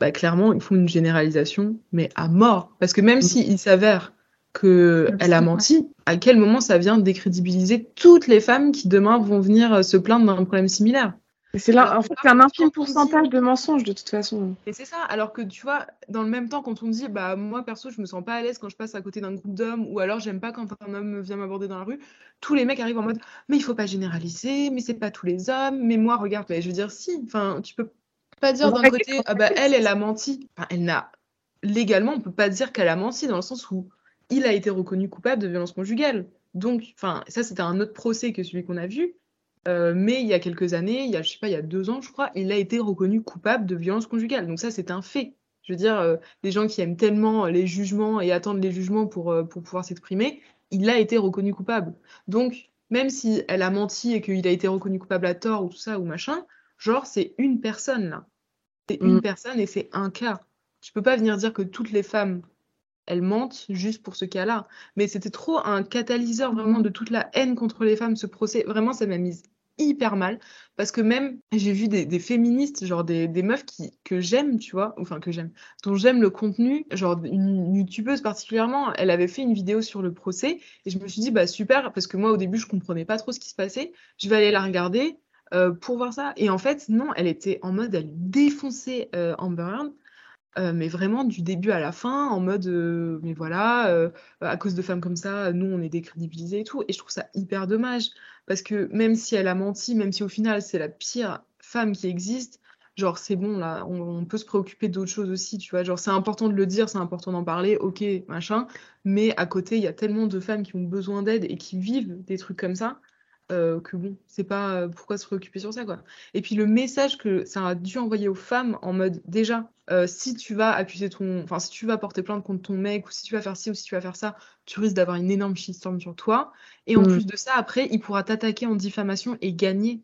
bah, clairement ils font une généralisation, mais à mort, parce que même mm. s'il s'avère qu'elle a menti, à quel moment ça vient décrédibiliser toutes les femmes qui demain vont venir euh, se plaindre d'un problème similaire? C'est là, en fait, c'est un infime pourcentage de mensonges de toute façon. Et c'est ça, alors que tu vois, dans le même temps, quand on dit, bah moi perso, je me sens pas à l'aise quand je passe à côté d'un groupe d'hommes, ou alors j'aime pas quand un homme vient m'aborder dans la rue, tous les mecs arrivent en mode, mais il faut pas généraliser, mais c'est pas tous les hommes, mais moi, regarde, mais je veux dire, si, enfin, tu peux pas dire d'un côté, ah bah elle, elle a menti. Enfin, elle n'a, légalement, on peut pas dire qu'elle a menti, dans le sens où il a été reconnu coupable de violence conjugale. Donc, enfin, ça c'était un autre procès que celui qu'on a vu. Euh, mais il y a quelques années, il y a, je sais pas, il y a deux ans, je crois, il a été reconnu coupable de violence conjugale. Donc ça, c'est un fait. Je veux dire, euh, les gens qui aiment tellement les jugements et attendent les jugements pour, euh, pour pouvoir s'exprimer, il a été reconnu coupable. Donc, même si elle a menti et qu'il a été reconnu coupable à tort ou tout ça ou machin, genre, c'est une personne là. C'est une mm. personne et c'est un cas. Tu peux pas venir dire que toutes les femmes elle mentent juste pour ce cas-là. Mais c'était trop un catalyseur vraiment de toute la haine contre les femmes, ce procès. Vraiment, ça m'a mise hyper mal. Parce que même, j'ai vu des, féministes, genre des, meufs qui, que j'aime, tu vois, enfin que j'aime, dont j'aime le contenu, genre une youtubeuse particulièrement, elle avait fait une vidéo sur le procès, et je me suis dit, bah super, parce que moi au début, je comprenais pas trop ce qui se passait, je vais aller la regarder euh, pour voir ça. Et en fait, non, elle était en mode, elle défonçait euh, Amber Heard, euh, mais vraiment du début à la fin, en mode, euh, mais voilà, euh, à cause de femmes comme ça, nous, on est décrédibilisés et tout. Et je trouve ça hyper dommage, parce que même si elle a menti, même si au final, c'est la pire femme qui existe, genre, c'est bon, là, on, peut se préoccuper d'autres choses aussi, tu vois. Genre, c'est important de le dire, c'est important d'en parler, ok, machin. Mais à côté, il y a tellement de femmes qui ont besoin d'aide et qui vivent des trucs comme ça. Euh, que bon, c'est pas euh, pourquoi se préoccuper sur ça, quoi. Et puis le message que ça a dû envoyer aux femmes en mode déjà, euh, si tu vas accuser ton, enfin si tu vas porter plainte contre ton mec ou si tu vas faire ci ou si tu vas faire ça, tu risques d'avoir une énorme shitstorm sur toi. Et en Mm. plus de ça, après, il pourra t'attaquer en diffamation et gagner.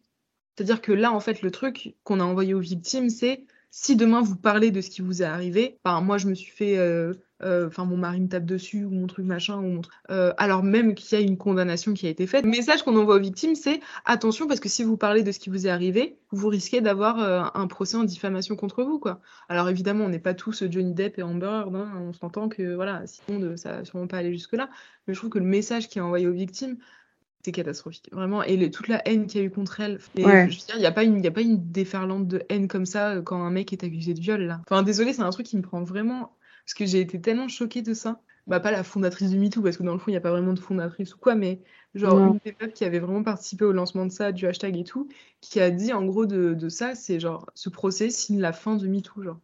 C'est-à-dire que là, en fait, le truc qu'on a envoyé aux victimes, c'est si demain vous parlez de ce qui vous est arrivé, enfin moi je me suis fait, euh, euh, enfin mon mari me tape dessus ou mon truc machin ou mon euh, alors même qu'il y a une condamnation qui a été faite. Le message qu'on envoie aux victimes, c'est attention parce que si vous parlez de ce qui vous est arrivé, vous risquez d'avoir un procès en diffamation contre vous quoi. Alors évidemment, on n'est pas tous Johnny Depp et Amber Heard, hein, on s'entend que voilà, sinon ça va sûrement pas aller jusque là. Mais je trouve que le message qui est envoyé aux victimes c'est catastrophique, vraiment. Et les- toute la haine qu'il y a eu contre elle. Et Ouais. Je veux dire, il n'y a, pas une- il y a pas une déferlante de haine comme ça euh, quand un mec est accusé de viol, là. Enfin, désolé, c'est un truc qui me prend vraiment. Parce que j'ai été tellement choquée de ça. Bah, pas la fondatrice du MeToo, parce que dans le fond, il n'y a pas vraiment de fondatrice ou quoi, mais genre une des meufs qui avait vraiment participé au lancement de ça, du hashtag et tout, qui a dit en gros de, de ça, c'est genre ce procès signe la fin de MeToo, genre.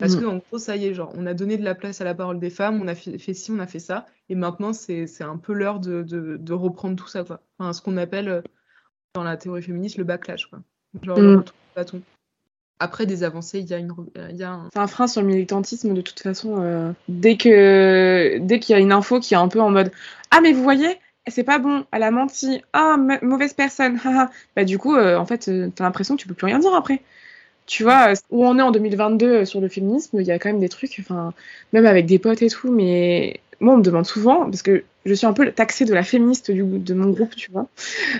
Parce Mm. que en gros, ça y est, genre, on a donné de la place à la parole des femmes, on a fait, fait ci, on a fait ça, et maintenant c'est un peu l'heure de, de, de reprendre tout ça, quoi. Enfin, ce qu'on appelle euh, dans la théorie féministe le backlash, quoi. Genre Mm. le du bâton. Après des avancées, il y a une, il un- C'est un frein sur le militantisme de toute façon. euh, dès que dès qu'il y a une info qui est un peu en mode ah mais vous voyez c'est pas bon elle a menti ah ma- mauvaise personne bah du coup euh, en fait euh, t'as l'impression que tu peux plus rien dire après. Tu vois où on est en 2022 euh, sur le féminisme il y a quand même des trucs enfin même avec des potes et tout mais moi on me demande souvent parce que je suis un peu taxée de la féministe de mon groupe tu vois.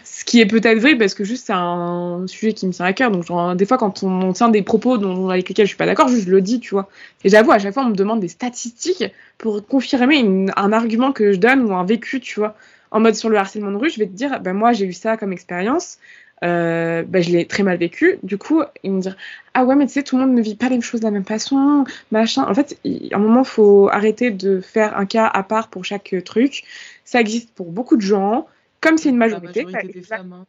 Ce qui est peut-être vrai parce que juste c'est un sujet qui me tient à cœur. Donc genre, des fois quand on, tient des propos dont, avec lesquels je suis pas d'accord juste je le dis tu vois. Et j'avoue à chaque fois on me demande des statistiques pour confirmer un argument que je donne ou un vécu tu vois. En mode sur le harcèlement de rue je vais te dire ben moi j'ai eu ça comme expérience euh, ben, je l'ai très mal vécu du coup ils me dire ah ouais mais tu sais tout le monde ne vit pas les choses de la même façon machin en fait il- à un moment faut arrêter de faire un cas à part pour chaque truc ça existe pour beaucoup de gens comme c'est une majorité, des femmes, hein,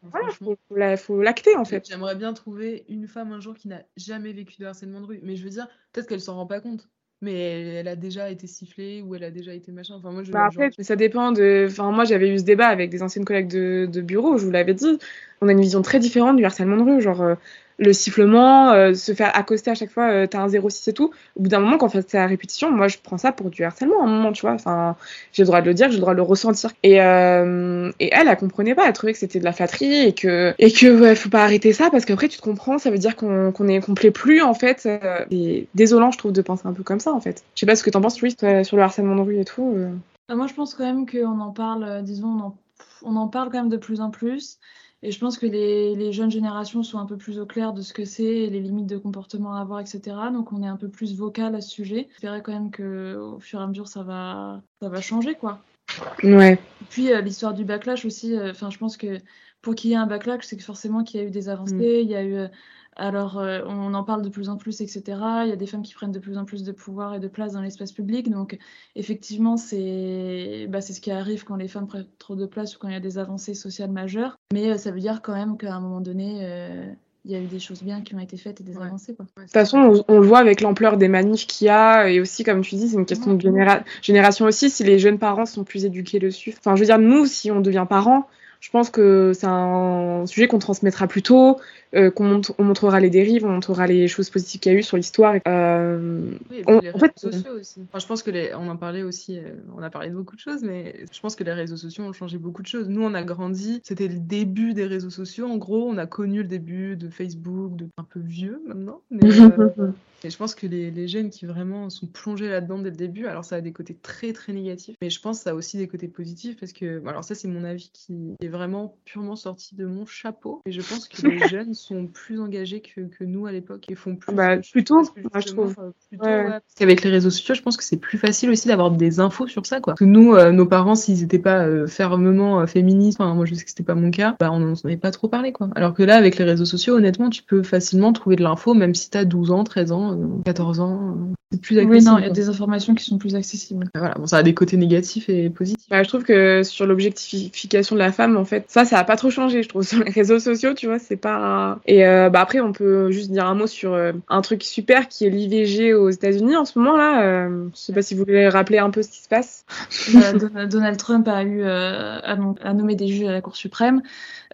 voilà, faut l'acter en fait. J'aimerais bien trouver une femme un jour qui n'a jamais vécu de harcèlement de rue. Mais je veux dire, peut-être qu'elle s'en rend pas compte. Mais elle a déjà été sifflée ou elle a déjà été machin. Enfin, moi, je, Bah genre- après, ça dépend de. Enfin, moi, j'avais eu ce débat avec des anciennes collègues de, de bureau, je vous l'avais dit. On a une vision très différente du harcèlement de rue. Genre, euh, le sifflement, euh, se faire accoster à chaque fois, euh, t'as un 06 et tout. Au bout d'un moment, quand ça à répétition, moi, je prends ça pour du harcèlement à un moment, tu vois. Enfin, j'ai le droit de le dire, j'ai le droit de le ressentir. Et, euh, elle, elle comprenait pas. Elle trouvait que c'était de la flatterie et que, et que faut pas arrêter ça parce qu'après, tu te comprends, ça veut dire qu'on qu'on qu'on plaît plus, en fait. Euh, Et désolant, je trouve, de penser un peu comme ça, en fait. Je sais pas ce que t'en penses, Louis, sur le harcèlement de rue et tout. euh. Bah, moi, je pense quand même qu'on en parle, disons, on en, on en parle quand même de plus en plus. Et je pense que les, les jeunes générations sont un peu plus au clair de ce que c'est les limites de comportement à avoir, etc. Donc, on est un peu plus vocal à ce sujet. J'espérais quand même qu'au fur et à mesure, ça va, ça va changer, quoi. Ouais. Puis, euh, l'histoire du backlash aussi, euh, enfin, je pense que pour qu'il y ait un backlash, c'est que forcément qu'il y a eu des avancées, il y a eu. Alors, euh, on en parle de plus en plus, etc. Il y a des femmes qui prennent de plus en plus de pouvoir et de place dans l'espace public. Donc, effectivement, c'est bah, ce qui arrive quand les femmes prennent trop de place ou quand il y a des avancées sociales majeures. Mais euh, ça veut dire quand même qu'à un moment donné, euh, il y a eu des choses bien qui ont été faites et des Ouais. avancées. Quoi. De toute façon, on, on le voit avec l'ampleur des manifs qu'il y a, et aussi, comme tu dis, c'est une question de généra- génération aussi, si les jeunes parents sont plus éduqués dessus. Enfin, je veux dire, nous, si on devient parents, je pense que c'est un sujet qu'on transmettra plus tôt, euh, qu'on mont- on montrera les dérives, on montrera les choses positives qu'il y a eu sur l'histoire. Euh, Oui, en fait, réseaux sociaux aussi. Enfin, je pense que les, on en parlait aussi, euh, on a parlé de beaucoup de choses, mais je pense que les réseaux sociaux ont changé beaucoup de choses. Nous, on a grandi, c'était le début des réseaux sociaux. En gros, on a connu le début de Facebook, de un peu vieux maintenant. Mais, et je pense que les, les jeunes qui vraiment sont plongés là-dedans dès le début, alors ça a des côtés très très négatifs, mais je pense que ça a aussi des côtés positifs parce que, alors ça c'est mon avis qui est vraiment purement sorti de mon chapeau, et je pense que les jeunes sont plus engagés que, que nous à l'époque et font plus. Bah, plutôt, je trouve. euh, plutôt, Ouais. ouais. Parce qu'avec les réseaux sociaux, je pense que c'est plus facile aussi d'avoir des infos sur ça, quoi. Parce que nous, euh, nos parents, s'ils n'étaient pas euh, fermement euh, féministes, enfin, moi je sais que c'était pas mon cas, bah on n'en avait pas trop parlé, quoi. Alors que là, avec les réseaux sociaux, honnêtement, tu peux facilement trouver de l'info, même si t'as 12 ans, 13 ans, euh, 14 ans. Plus Oui, accessible. non, il y a des informations qui sont plus accessibles. Voilà, bon, ça a des côtés négatifs et positifs. Bah, je trouve que sur l'objectification de la femme, en fait, ça, ça a pas trop changé, je trouve, sur les réseaux sociaux, tu vois, c'est pas. Et euh, bah après, on peut juste dire un mot sur euh, un truc super qui est l'IVG aux États-Unis en ce moment là. Euh, je sais pas si vous voulez rappeler un peu ce qui se passe. Don- Donald Trump a eu euh, a, nom- a nommé des juges à la Cour suprême,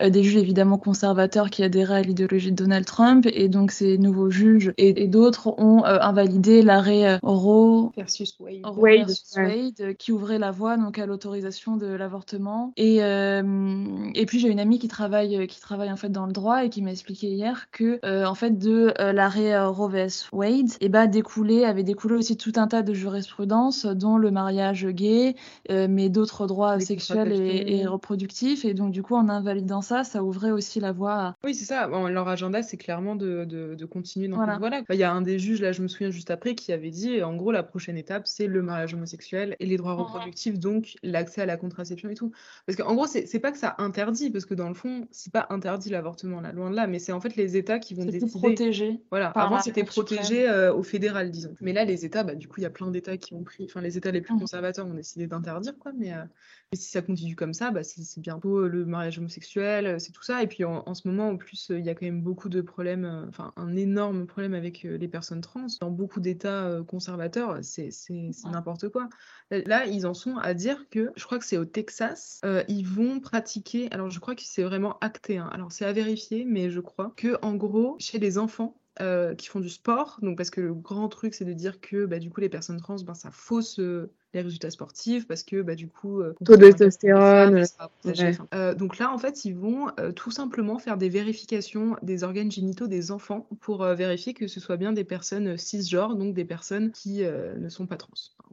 euh, des juges évidemment conservateurs qui adhéraient à l'idéologie de Donald Trump, et donc ces nouveaux juges et, et d'autres ont euh, invalidé l'arrêt euh, Roe Versus Wade. Roe Wade, versus ouais. Wade, euh, qui ouvrait la voie donc à l'autorisation de l'avortement. Et euh, et puis j'ai une amie qui travaille qui travaille en fait dans le droit et qui m'a expliqué hier que euh, en fait de euh, l'arrêt Roe vs Wade, et bah découlé avait découlé aussi tout un tas de jurisprudence dont le mariage gay, euh, mais d'autres droits Les sexuels et, et reproductifs. Et donc du coup en invalidant ça, ça ouvrait aussi la voie à Oui, c'est ça. Bon, leur agenda, c'est clairement de, de, de continuer dans Voilà. Bah, Il y a un des juges, là, je me souviens juste après, qui avait dit, en gros, la prochaine étape, c'est le mariage homosexuel et les droits reproductifs, donc l'accès à la contraception et tout. Parce qu'en gros, c'est pas que ça interdit, parce que dans le fond, c'est pas interdit l'avortement, là, loin de là, mais c'est en fait les États qui vont décider. protégé. Voilà, avant c'était protégé euh, au fédéral, disons. Mais là, les États, bah, du coup, il y a plein d'États qui ont pris, enfin, les États les plus Mhm. conservateurs ont décidé d'interdire, quoi. Mais, euh, mais si ça continue comme ça, bah, c'est bientôt euh, le mariage homosexuel, c'est tout ça. Et puis en, en ce moment, en plus, il y a quand même beaucoup de problèmes, enfin, un énorme problème avec les personnes trans. Dans beaucoup d'États euh, conservateurs, c'est c'est- n'importe quoi. Là, là, ils en sont à dire que, je crois que c'est au Texas, euh, ils vont pratiquer, alors je crois que c'est vraiment acté, hein. alors c'est à vérifier, mais je crois que en gros, chez les enfants, euh, qui font du sport, donc parce que le grand truc c'est de dire que bah, du coup les personnes trans, ben, ça fausse euh, les résultats sportifs parce que bah, du coup euh, Taux de testostérone, ouais. euh, donc là en fait ils vont euh, tout simplement faire des vérifications des organes génitaux des enfants pour vérifier que ce soit bien des personnes cisgenres, donc des personnes qui ne sont pas trans.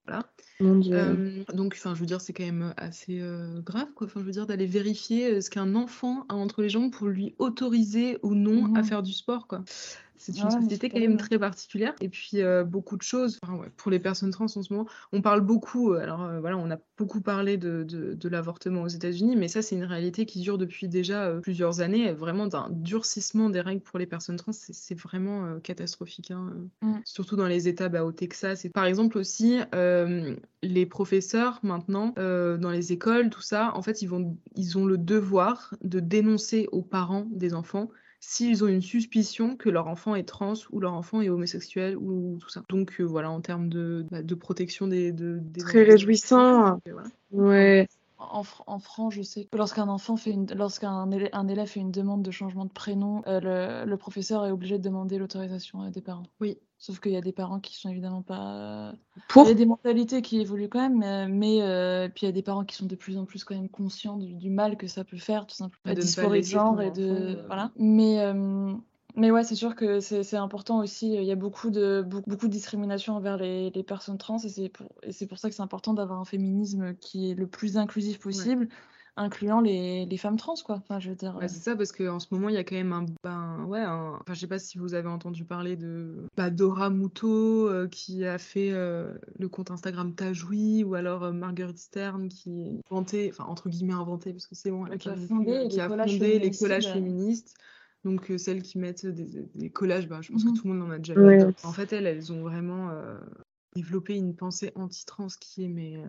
Voilà. Mon Dieu. Donc, enfin, je veux dire, c'est quand même assez grave, quoi. Enfin, je veux dire, d'aller vérifier ce qu'un enfant a entre les jambes pour lui autoriser ou non à Mhm. faire du sport, quoi. C'est une société quand même très particulière. Et puis, beaucoup de choses. Enfin, ouais, pour les personnes trans en ce moment, on parle beaucoup. Euh, Alors, euh, voilà, on a beaucoup parlé de, de, de l'avortement aux États-Unis, mais ça, c'est une réalité qui dure depuis déjà euh, plusieurs années. Vraiment, d'un durcissement des règles pour les personnes trans, c'est vraiment euh, catastrophique. hein, Mm. Surtout dans les États bah, au Texas. Et par exemple aussi, les professeurs maintenant, dans les écoles, tout ça, en fait, ils, vont, ils ont le devoir de dénoncer aux parents des enfants s'ils ont une suspicion que leur enfant est trans ou leur enfant est homosexuel ou tout ça. Donc euh, voilà, en termes de, bah, de protection des... De, des Très réjouissant. Voilà. Ouais. En, Fr- en France, je sais que lorsqu'un enfant fait une, lorsqu'un élè- un élève fait une demande de changement de prénom, euh, le, le professeur est obligé de demander l'autorisation euh, des parents. Oui. Sauf qu'il y a des parents qui sont évidemment pas. Pour Il y a des mentalités qui évoluent quand même, mais, mais, euh, puis il y a des parents qui sont de plus en plus quand même conscients du, du mal que ça peut faire, tout simplement. Et de La pas dysphorie de genre et de enfant, euh, voilà. Mais euh, mais ouais, c'est sûr que c'est important aussi. Il y a beaucoup de beaucoup, beaucoup de discrimination envers les, les personnes trans et c'est pour et pour ça que c'est important d'avoir un féminisme qui est le plus inclusif possible, incluant les, les femmes trans quoi. Enfin, je veux dire. Ouais, c'est ça, parce qu'en ce moment, il y a quand même un. Ben, ouais, un- Enfin, je sais pas si vous avez entendu parler de bah, Dora Muto euh, qui a fait euh, le compte Instagram Tajoui, ou alors euh, Marguerite Stern qui a inventé, enfin, entre guillemets, inventé, parce que c'est bon, elle Qui a fondé qui les a collages fondé les collages euh. féministes. Donc, euh, celles qui mettent des, des collages, bah, je pense Mhm. que tout le monde en a déjà Ouais. vu. En fait, elles, elles ont vraiment euh, développé une pensée anti-trans qui est, mais. euh,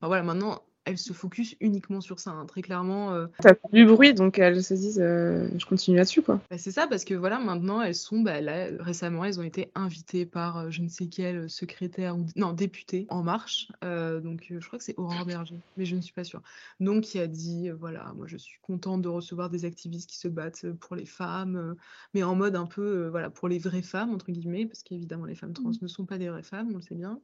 Enfin, voilà, maintenant, elles se focus uniquement sur ça, hein, très clairement. euh, Ça fait du bruit, donc elles se disent, euh, je continue là-dessus, quoi. bah, c'est ça, parce que voilà, maintenant, elles sont, bah, là, récemment, elles ont été invitées par euh, je ne sais quel secrétaire ou non, député En Marche. Euh, donc, euh, je crois que c'est Aurore Berger, mais je ne suis pas sûre. Donc, qui a dit, euh, voilà, moi, je suis contente de recevoir des activistes qui se battent euh, pour les femmes, euh, mais en mode un peu, euh, voilà, pour les vraies femmes, entre guillemets, parce qu'évidemment, les femmes trans Mhm. ne sont pas des vraies femmes, on le sait bien.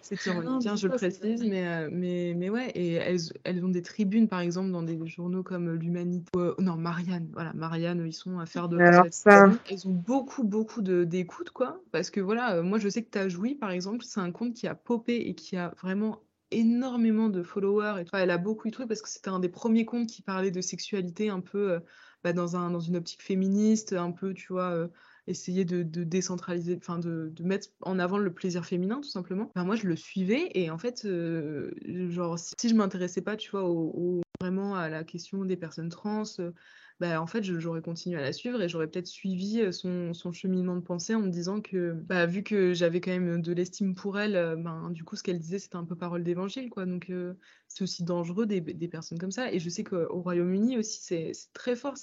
C'est c'est je le précise, mais, euh, mais, mais ouais, et elles, elles ont des tribunes, par exemple, dans des journaux comme l'Humanité. euh, non, Marianne, voilà, Marianne, ils sont à faire de Alors ça. Elles ont beaucoup, beaucoup de- d'écoute, quoi, parce que voilà, euh, moi je sais que t'as joui, par exemple, c'est un compte qui a popé et qui a vraiment énormément de followers. Et, tout. Enfin, elle a beaucoup de trucs parce que c'était un des premiers comptes qui parlait de sexualité un peu euh, bah, dans, un, dans une optique féministe, un peu, tu vois, euh, essayer de, décentraliser, enfin de, mettre en avant le plaisir féminin, tout simplement. Enfin, moi, je le suivais et en fait, euh, genre, si, je m'intéressais pas, tu vois, aux vraiment à la question des personnes trans, bah, en fait, j'aurais continué à la suivre et j'aurais peut-être suivi son, son, cheminement de pensée en me disant que, bah, vu que j'avais quand même de l'estime pour elle, ben, du coup, ce qu'elle disait, c'était un peu parole d'évangile, quoi. Donc, c'est aussi dangereux des, des, personnes comme ça. Et je sais qu'au Royaume-Uni aussi, c'est très fort.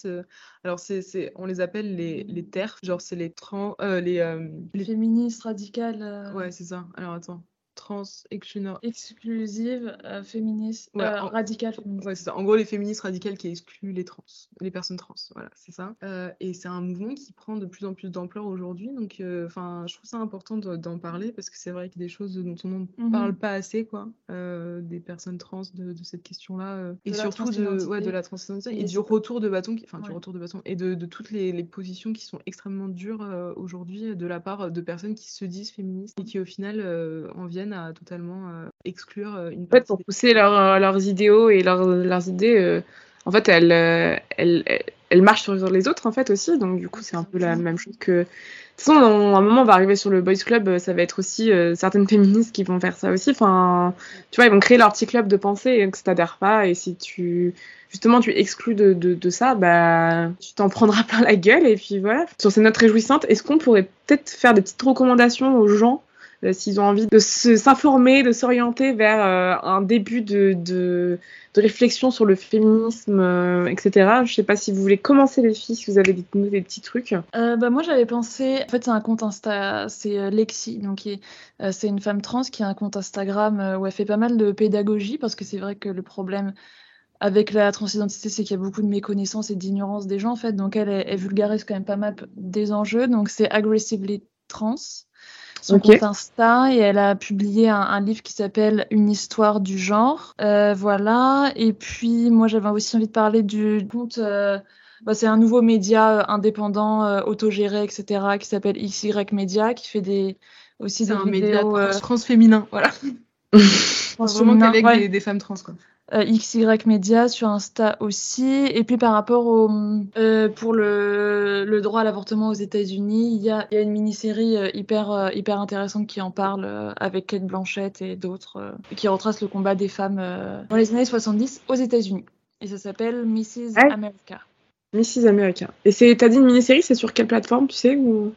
Alors, c'est on les appelle les, les TERF, genre, c'est les trans. les, les, féministes radicales. Ouais, c'est ça. Alors, attends trans exclusive euh, féministe euh, radicale Ouais, c'est ça. En gros, les féministes radicales qui excluent les trans, les personnes trans. Voilà, c'est ça. Euh, et c'est un mouvement qui prend de plus en plus d'ampleur aujourd'hui. Donc, enfin, je trouve ça important d'en parler parce que c'est vrai qu'il y a des choses dont on ne mhm. parle pas assez, quoi, des personnes trans de, cette question-là, et surtout de, ouais, de la transidentité et, du retour de bâton, enfin, du retour de bâton et de, de toutes les, les, positions qui sont extrêmement dures aujourd'hui de la part de personnes qui se disent féministes et qui au final en viennent à totalement euh, exclure euh, une En fait, pour pousser euh, leurs idéaux et leurs idées, en fait, elles, elles, elles, marchent sur les autres, en fait, aussi. Donc, du coup, c'est un peu la même chose que. De toute façon, à un moment, on va arriver sur le Boys Club, ça va être aussi certaines féministes qui vont faire ça aussi. Enfin, tu vois, ils vont créer leur petit club de pensée que tu t'adhères pas. Et si tu, justement, tu exclus de, de, de ça, bah, tu t'en prendras plein la gueule. Et puis voilà. Sur ces notes réjouissantes, est-ce qu'on pourrait peut-être faire des petites recommandations aux gens s'ils ont envie de s'informer, de s'orienter vers euh, un début de, de, réflexion sur le féminisme, euh, etc. Je sais pas si vous voulez commencer les filles, si vous avez des, des petits trucs. bah moi j'avais pensé, en fait c'est un compte Insta, c'est Lexi, donc c'est une femme trans qui a un compte Instagram où elle fait pas mal de pédagogie parce que c'est vrai que le problème avec la transidentité, c'est qu'il y a beaucoup de méconnaissance et d'ignorance des gens, en fait. Donc, elle, elle, vulgarise quand même pas mal des enjeux. Donc, c'est Aggressively Trans son compte Insta et elle a publié un, livre qui s'appelle Une histoire du genre. Euh, voilà. Et puis moi j'avais aussi envie de parler du compte. Euh, bah, c'est un nouveau média euh, indépendant, autogéré, etc. qui s'appelle XY Media qui fait des aussi des un vidéos média transféminin. Voilà. Vraiment qu'avec des, des femmes trans quoi. Euh, XY Media sur Insta aussi. Et puis par rapport au, euh, pour le, le, droit à l'avortement aux États-Unis, il y a, y a, une mini-série euh, hyper, hyper intéressante qui en parle avec Kate Blanchett et d'autres, qui retrace le combat des femmes dans les années 70 aux États-Unis. Et ça s'appelle Mrs. America. Mrs. America. Et c'est, t'as dit une mini-série, c'est sur quelle plateforme, tu sais ou...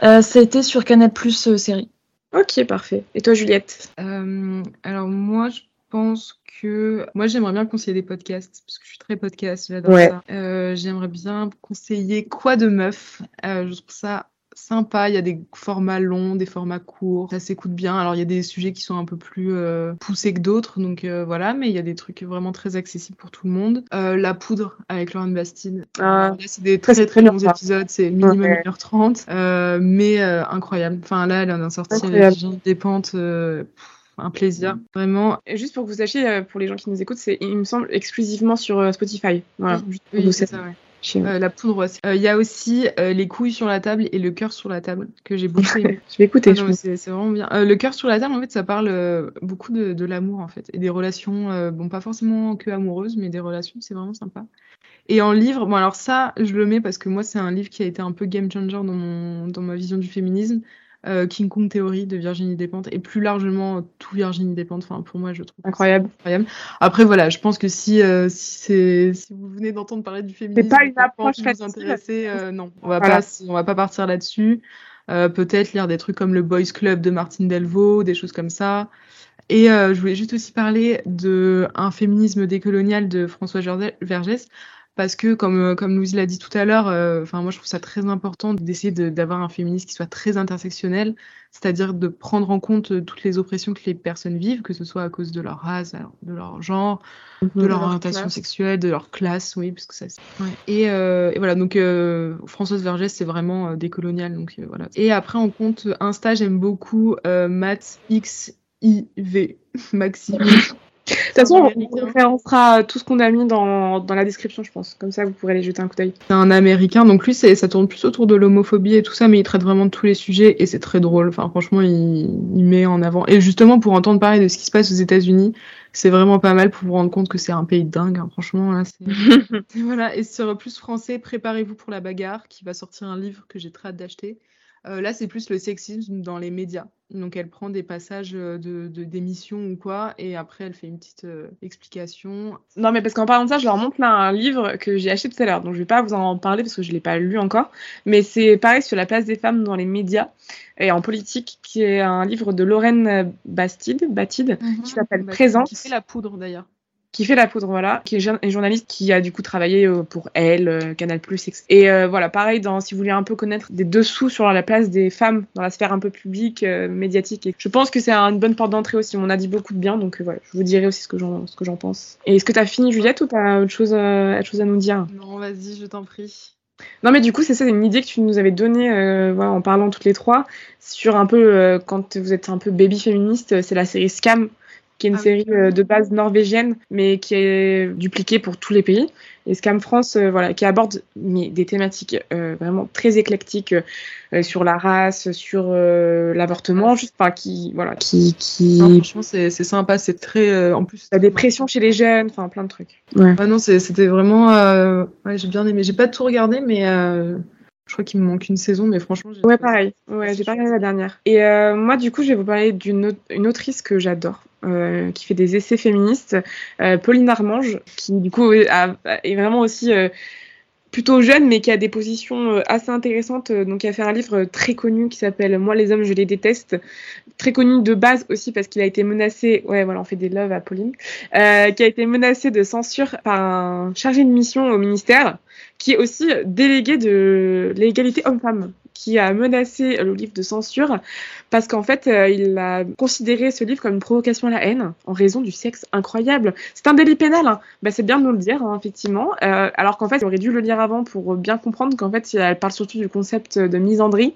ça a été sur Canal Plus série. Ok, parfait. Et toi, Juliette? Alors moi, je pense que moi j'aimerais bien conseiller des podcasts parce que je suis très podcast, j'adore ça. Euh, j'aimerais bien conseiller quoi de meuf. Euh, je trouve ça sympa. Il y a des formats longs, des formats courts. Ça s'écoute bien. Alors il y a des sujets qui sont un peu plus euh, poussés que d'autres, donc voilà. Mais il y a des trucs vraiment très accessibles pour tout le monde. la poudre avec Lauren Bastide. Ah, c'est des très très, longs épisodes. C'est minimum 1h30, mais incroyable. Enfin là, elle en a sorti des pentes un plaisir, vraiment. Et juste pour que vous sachiez, euh, pour les gens qui nous écoutent, c'est, il me semble, exclusivement sur euh, Spotify. Voilà, oui, c'est ça, ouais. Euh, la poudre Il y a aussi les couilles sur la table et le cœur sur la table que j'ai beaucoup aimé. je vais écouter. Ah c'est vraiment bien. le cœur sur la table, en fait, ça parle beaucoup de, de l'amour en fait et des relations. bon, pas forcément que amoureuses, mais des relations. C'est vraiment sympa. Et en livre, bon alors ça, je le mets parce que moi, c'est un livre qui a été un peu game changer dans mon dans ma vision du féminisme. Euh, King Kong Theory de Virginie Despentes et plus largement tout Virginie Despentes. Enfin, pour moi, je trouve incroyable. incroyable. Après, voilà, je pense que si euh, si vous venez d'entendre parler du féminisme, pas une approche vous intéresser, euh, non, on va pas on va pas partir là-dessus. Peut-être lire des trucs comme le Boys Club de Martine Delvaux, des choses comme ça. Et je voulais juste aussi parler de un féminisme décolonial de François Vergès parce que comme euh, comme Louise l'a dit tout à l'heure, euh, enfin moi je trouve ça très important d'essayer d'avoir un féminisme qui soit très intersectionnel, c'est-à-dire de prendre en compte euh, toutes les oppressions que les personnes vivent, que ce soit à cause de leur race, de leur genre, mhm. de leur orientation sexuelle, de leur classe, oui, parce que ça. Ouais. Et, et, voilà donc Françoise Vergès c'est vraiment décolonial donc voilà. Et après on compte Insta j'aime beaucoup Matt X IV Maxime. De toute façon, on référencera tout ce qu'on a mis dans, dans, la description, je pense. Comme ça, vous pourrez aller jeter un coup d'œil. C'est un américain, donc lui, ça tourne plus autour de l'homophobie et tout ça, mais il traite vraiment de tous les sujets et c'est très drôle. Enfin, franchement, il, il, met en avant. Et justement, pour entendre parler de ce qui se passe aux États-Unis, c'est vraiment pas mal pour vous rendre compte que c'est un pays de dingue. Hein. Franchement, là, voilà. Et sur plus français, préparez-vous pour la bagarre, qui va sortir un livre que j'ai très hâte d'acheter. Euh, là, c'est plus le sexisme dans les médias. Donc, elle prend des passages de, de d'émissions ou quoi, et après, elle fait une petite euh, explication. Non, mais parce qu'en parlant de ça, je leur montre là un livre que j'ai acheté tout à l'heure. Donc, je vais pas vous en parler parce que je l'ai pas lu encore. Mais c'est pareil sur la place des femmes dans les médias et en politique, qui est un livre de Lorraine Bastide, mhm. qui s'appelle Présence. Qui fait la poudre d'ailleurs qui fait la poudre, voilà, qui est journaliste, qui a du coup travaillé euh, pour Elle, euh, Canal+, etc. Et euh, voilà, pareil, dans, si vous voulez un peu connaître des dessous sur la place des femmes dans la sphère un peu publique, médiatique, et je pense que c'est une bonne porte d'entrée aussi. On a dit beaucoup de bien, donc voilà, je vous dirai aussi ce que j'en, ce que j'en pense. Et est-ce que tu as fini, Juliette, ou tu as autre chose, autre chose à nous dire? Non, vas-y, je t'en prie. Non, mais du coup, c'est ça, une idée que tu nous avais donnée voilà, en parlant toutes les trois sur un peu quand vous êtes un peu baby féministe, c'est la série Scam qui est une ah série euh, de base norvégienne, mais qui est dupliquée pour tous les pays. Et Scam France, euh, voilà, qui aborde mais, des thématiques euh, vraiment très éclectiques sur la race, sur l'avortement, juste, enfin, qui, voilà, qui, qui. franchement, c'est sympa, c'est très, en plus. La dépression chez les jeunes, enfin, plein de trucs. Ouais. Ah non, c'était vraiment, ouais, j'ai bien aimé. J'ai pas tout regardé, mais. Je crois qu'il me manque une saison, mais franchement. Ouais, pareil. Ouais, j'ai pas regardé la dernière. Et moi, du coup, je vais vous parler d'une autrice que j'adore. Euh, qui fait des essais féministes, euh, Pauline Armange, qui du coup est, vraiment aussi euh, plutôt jeune, mais qui a des positions assez intéressantes. Donc, il a fait un livre très connu qui s'appelle Moi, les hommes, je les déteste. Très connu de base aussi parce qu'il a été menacé. Ouais, voilà, on fait des loves à Pauline. qui a été menacé de censure par un chargé de mission au ministère, qui est aussi délégué de l'égalité homme-femme qui a menacé le livre de censure parce qu'en fait, euh, il a considéré ce livre comme une provocation à la haine en raison du sexe incroyable. C'est un délit pénal, hein. bah, c'est bien de nous le dire, hein, effectivement. Euh, alors qu'en fait, il aurait dû le lire avant pour bien comprendre qu'en fait, elle parle surtout du concept de misandrie,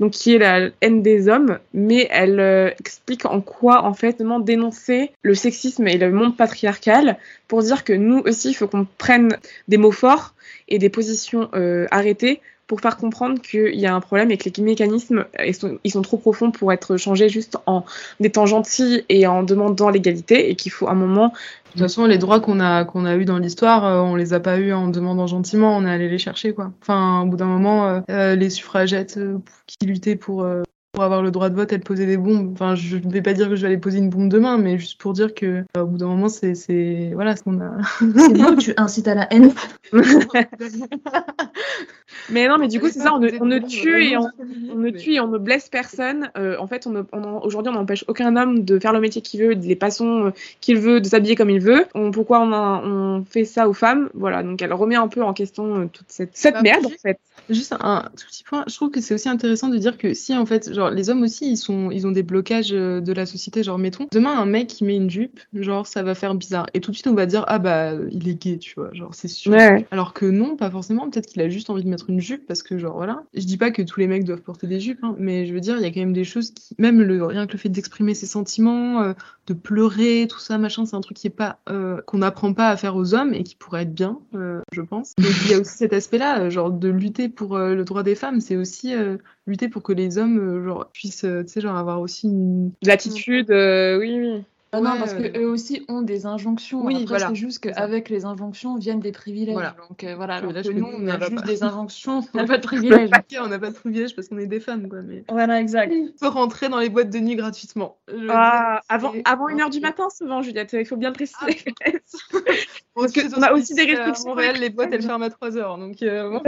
donc qui est la haine des hommes, mais elle euh, explique en quoi, en fait, dénoncer le sexisme et le monde patriarcal pour dire que nous aussi, il faut qu'on prenne des mots forts et des positions arrêtées pour faire comprendre qu'il y a un problème et que les mécanismes ils sont, ils sont, trop profonds pour être changés juste en étant gentils et en demandant l'égalité et qu'il faut un moment. De toute façon, les droits qu'on a qu'on a eu dans l'histoire, euh, on les a pas eu en demandant gentiment, on est allé les chercher quoi. Enfin, au bout d'un moment, euh, euh, les suffragettes qui luttaient pour pour avoir le droit de vote, elle posait des bombes. Enfin, je ne vais pas dire que je vais aller poser une bombe demain, mais juste pour dire que au bout d'un moment, c'est voilà ce qu'on a. c'est bon, tu incites à la haine. mais non, mais du coup, c'est ça, on ne, tue et on, ne tue et on ne blesse personne. Euh, en fait, on, aujourd'hui, on n'empêche aucun homme de faire le métier qu'il veut, les façons euh, qu'il veut, de s'habiller comme il veut. pourquoi on, on, fait ça aux femmes? Voilà, donc elle remet un peu en question euh, toute cette, cette bah, merde, en fait. Juste un tout petit point, je trouve que c'est aussi intéressant de dire que si en fait, genre les hommes aussi, ils sont, ils ont des blocages de la société, genre mettons, demain un mec qui met une jupe, genre ça va faire bizarre, et tout de suite on va dire ah bah il est gay, tu vois, genre c'est sûr. Alors que non, pas forcément, peut-être qu'il a juste envie de mettre une jupe parce que genre voilà. Je dis pas que tous les mecs doivent porter des jupes, hein, mais je veux dire il y a quand même des choses qui, même le rien que le fait d'exprimer ses sentiments, euh, de pleurer, tout ça machin, c'est un truc qui est pas euh, qu'on n'apprend pas à faire aux hommes et qui pourrait être bien, je pense. Donc il y a aussi cet aspect-là, genre de lutter pour euh, le droit des femmes, c'est aussi euh, lutter pour que les hommes euh, genre, puissent tu sais, genre, avoir aussi une. L'attitude, oui, oui. Ah non, parce qu'eux aussi ont des injonctions. Oui, voilà. C'est juste qu'avec les injonctions viennent des privilèges. Donc voilà, alors que nous, on a juste des injonctions, on n'a pas de privilèges. on n'a pas de privilèges parce qu'on est des femmes, quoi. Mais... Voilà, exact. On peut rentrer dans les boîtes de nuit gratuitement. Ah, avant, avant une heure du matin, souvent, Juliette, il faut bien le préciser. Ah, parce qu'on a aussi des restrictions. En Montréal, les boîtes, elles ferment à 3 heures. Donc, euh,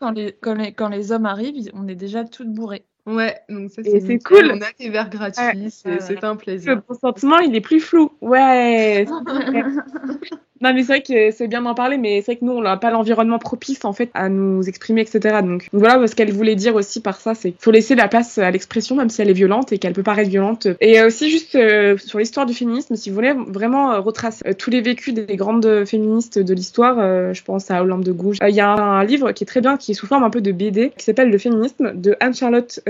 quand, les, quand, les, quand les hommes arrivent, on est déjà toutes bourrées. Ouais, donc ça c'est cool. On a des verres gratuits, c'est un plaisir. Le consentement, il est plus flou. Ouais. Non, mais c'est vrai que c'est bien d'en parler, mais c'est vrai que nous, on n'a pas l'environnement propice, en fait, à nous exprimer, etc. Donc, voilà ce qu'elle voulait dire aussi par ça, c'est qu'il faut laisser la place à l'expression, même si elle est violente et qu'elle peut paraître violente. Et aussi, juste euh, sur l'histoire du féminisme, si vous voulez vraiment euh, retracer euh, tous les vécus des grandes féministes de l'histoire, je pense à Olympe de Gouges, il y a un, livre qui est très bien, qui est sous forme un peu de BD, qui s'appelle Le féminisme, de Anne-Charlotte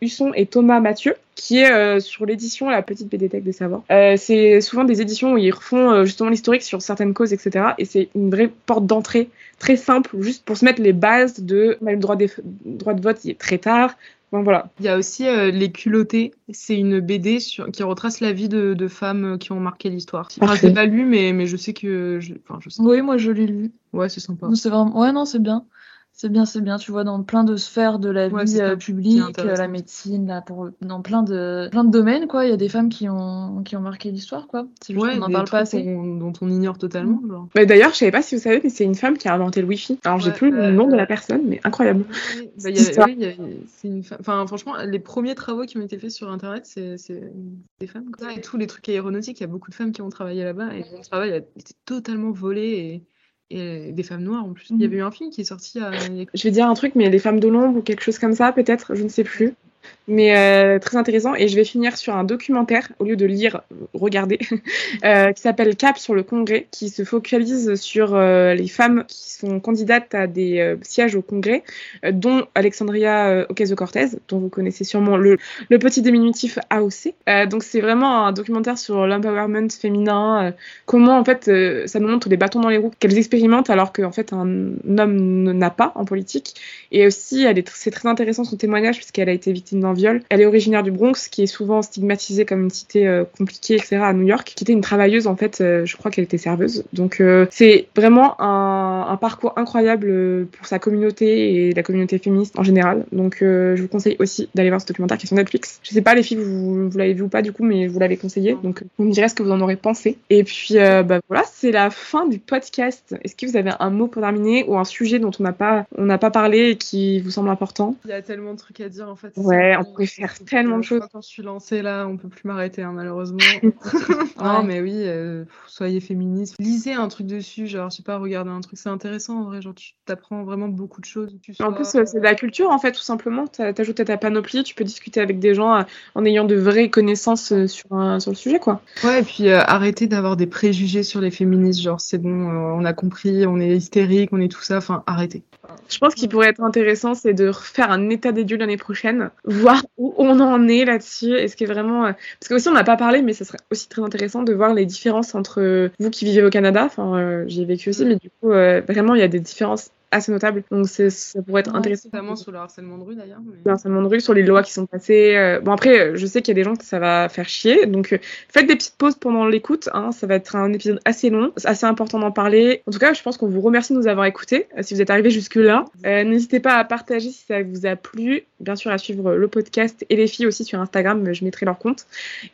Husson et Thomas Mathieu qui est sur l'édition La Petite BD des Savoirs. c'est souvent des éditions où ils refont justement l'historique sur certaines cause, etc. Et c'est une vraie porte d'entrée très simple, juste pour se mettre les bases de le droit, des, droit de vote, il est très tard. Bon, voilà. Il y a aussi euh, Les culottés. C'est une BD sur, qui retrace la vie de, de femmes qui ont marqué l'histoire. Enfin, je l'ai pas lu, mais, mais je sais que. Je, enfin, je sais. Oui, moi je l'ai lu. Ouais, c'est sympa. C'est vraiment... Ouais, non, c'est bien. C'est bien, c'est bien. Tu vois, dans plein de sphères de la Ouais, vie euh, publique, euh, la médecine, là, pour, dans plein de, plein de domaines, quoi. Il y a des femmes qui ont, qui ont marqué l'histoire, quoi. C'est juste Ouais, qu'on n'en parle pas assez. qu'on- dont on ignore totalement. Genre. Mais d'ailleurs, je savais pas si vous savez, mais c'est une femme qui a inventé le Wi-Fi. Alors, j'ai Ouais, plus le euh, nom de la personne, mais incroyable. Bah, C'est une fa- Enfin, franchement, les premiers travaux qui ont été faits sur Internet, c'est c'est des femmes. quoi. Et tous les trucs aéronautiques, il y a beaucoup de femmes qui ont travaillé là-bas et mon travail a été totalement volé et, et des femmes noires en plus. Il y Mhm. avait eu un film qui est sorti à... Je vais dire un truc, mais les femmes de l'ombre ou quelque chose comme ça, peut-être, je ne sais plus. Mais euh, très intéressant. Et je vais finir sur un documentaire, au lieu de lire, regarder, euh, qui s'appelle Cap sur le Congrès, qui se focalise sur euh, les femmes qui sont candidates à des sièges au Congrès, dont Alexandria Ocasio-Cortez, dont vous connaissez sûrement le, le petit diminutif AOC. Donc c'est vraiment un documentaire sur l'empowerment féminin, comment en fait ça nous montre les bâtons dans les roues qu'elles expérimentent alors qu'en fait un homme n'a pas en politique. Et aussi, c'est très intéressant son témoignage puisqu'elle a été victime d'un viol. Elle est originaire du Bronx, qui est souvent stigmatisée comme une cité euh, compliquée, etc. à New York, qui était une travailleuse en fait. euh, je crois qu'elle était serveuse. Donc euh, c'est vraiment un, un parcours incroyable pour sa communauté et la communauté féministe en général. Donc je vous conseille aussi d'aller voir ce documentaire qui est sur Netflix. Je sais pas les filles, vous, vous l'avez vu ou pas du coup, mais je vous l'avez conseillé. Donc vous me direz ce que vous en aurez pensé. Et puis bah voilà, c'est la fin du podcast. Est-ce que vous avez un mot pour terminer ou un sujet dont on n'a pas on n'a pas parlé et qui vous semble important? Il y a tellement de trucs à dire en fait. Ouais, On pourrait faire tellement de je choses. Quand je suis lancée là, on peut plus m'arrêter hein, malheureusement. Ouais. non mais oui, euh, soyez féministes. Lisez un truc dessus, genre je sais pas, regardez un truc, c'est intéressant en vrai, genre tu t'apprends vraiment beaucoup de choses. Tu En plus, euh, c'est de la culture, en fait, tout simplement. T'a- T'ajoutes à ta panoplie, tu peux discuter avec des gens euh, en ayant de vraies connaissances euh, sur, un- sur le sujet, quoi. Ouais, et puis euh, arrêtez d'avoir des préjugés sur les féministes, genre c'est bon, euh, on a compris, on est hystérique, on est tout ça, enfin arrêtez. Je pense qu'il pourrait être intéressant, c'est de refaire un état des lieux l'année prochaine, voir où on en est là-dessus. Est-ce que vraiment. euh, Parce que aussi, on n'a pas parlé, mais ça serait aussi très intéressant de voir les différences entre vous qui vivez au Canada. Enfin, euh, j'y ai vécu aussi, mais du coup, euh, vraiment, il y a des différences assez notables. Donc, ça pourrait être Ouais, intéressant. Notamment sur le harcèlement de rue d'ailleurs. mais- le harcèlement de rue, sur les lois qui sont passées. euh, Bon, après, euh, je sais qu'il y a des gens que ça va faire chier. Donc, euh, faites des petites pauses pendant l'écoute. Hein, ça va être un épisode assez long. C'est assez important d'en parler. En tout cas, je pense qu'on vous remercie de nous avoir écoutés. euh, si vous êtes arrivés jusque-là, Euh, n'hésitez pas à partager si ça vous a plu. Bien sûr, à suivre le podcast et les filles aussi sur Instagram. Je mettrai leur compte.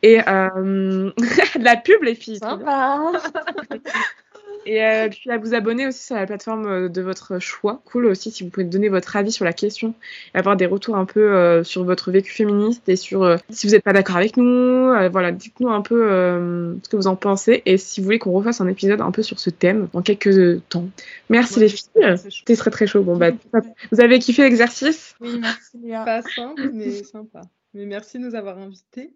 Et euh... de la pub, les filles. bien. Et euh, puis à vous abonner aussi sur la plateforme euh, de votre choix. Cool aussi si vous pouvez donner votre avis sur la question et avoir des retours un peu euh, sur votre vécu féministe et sur euh, si vous n'êtes pas d'accord avec nous. Euh, voilà, dites-nous un peu euh, ce que vous en pensez et si vous voulez qu'on refasse un épisode un peu sur ce thème dans quelques temps. Merci Ouais, les filles. C'était très très chaud. Bon bah vous avez kiffé l'exercice? Oui, merci Léa. Pas simple, mais sympa. Mais merci de nous avoir invités.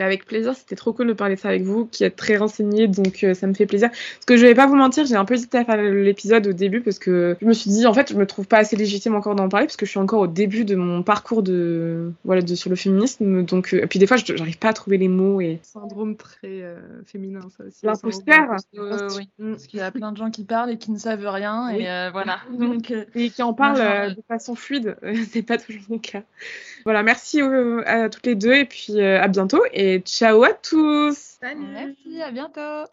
Mais Avec plaisir, c'était trop cool de parler de ça avec vous, qui êtes très renseignés, donc euh, ça me fait plaisir. Parce que je vais pas vous mentir, j'ai un peu hésité à faire l'épisode au début parce que je me suis dit, en fait, je me trouve pas assez légitime encore d'en parler parce que je suis encore au début de mon parcours de voilà de sur le féminisme. Donc, euh, et puis des fois, je- j'arrive pas à trouver les mots et Syndrome très euh, féminin, ça aussi. L'imposteur. Euh, oui. Mm. Parce qu'il y a plein de gens qui parlent et qui ne savent rien. Oui. Et euh, voilà. Donc, et qui en parlent euh, de façon fluide. C'est pas toujours mon cas. Voilà, merci euh, à toutes les deux et puis euh, à bientôt et ciao à tous. Salut merci, à bientôt.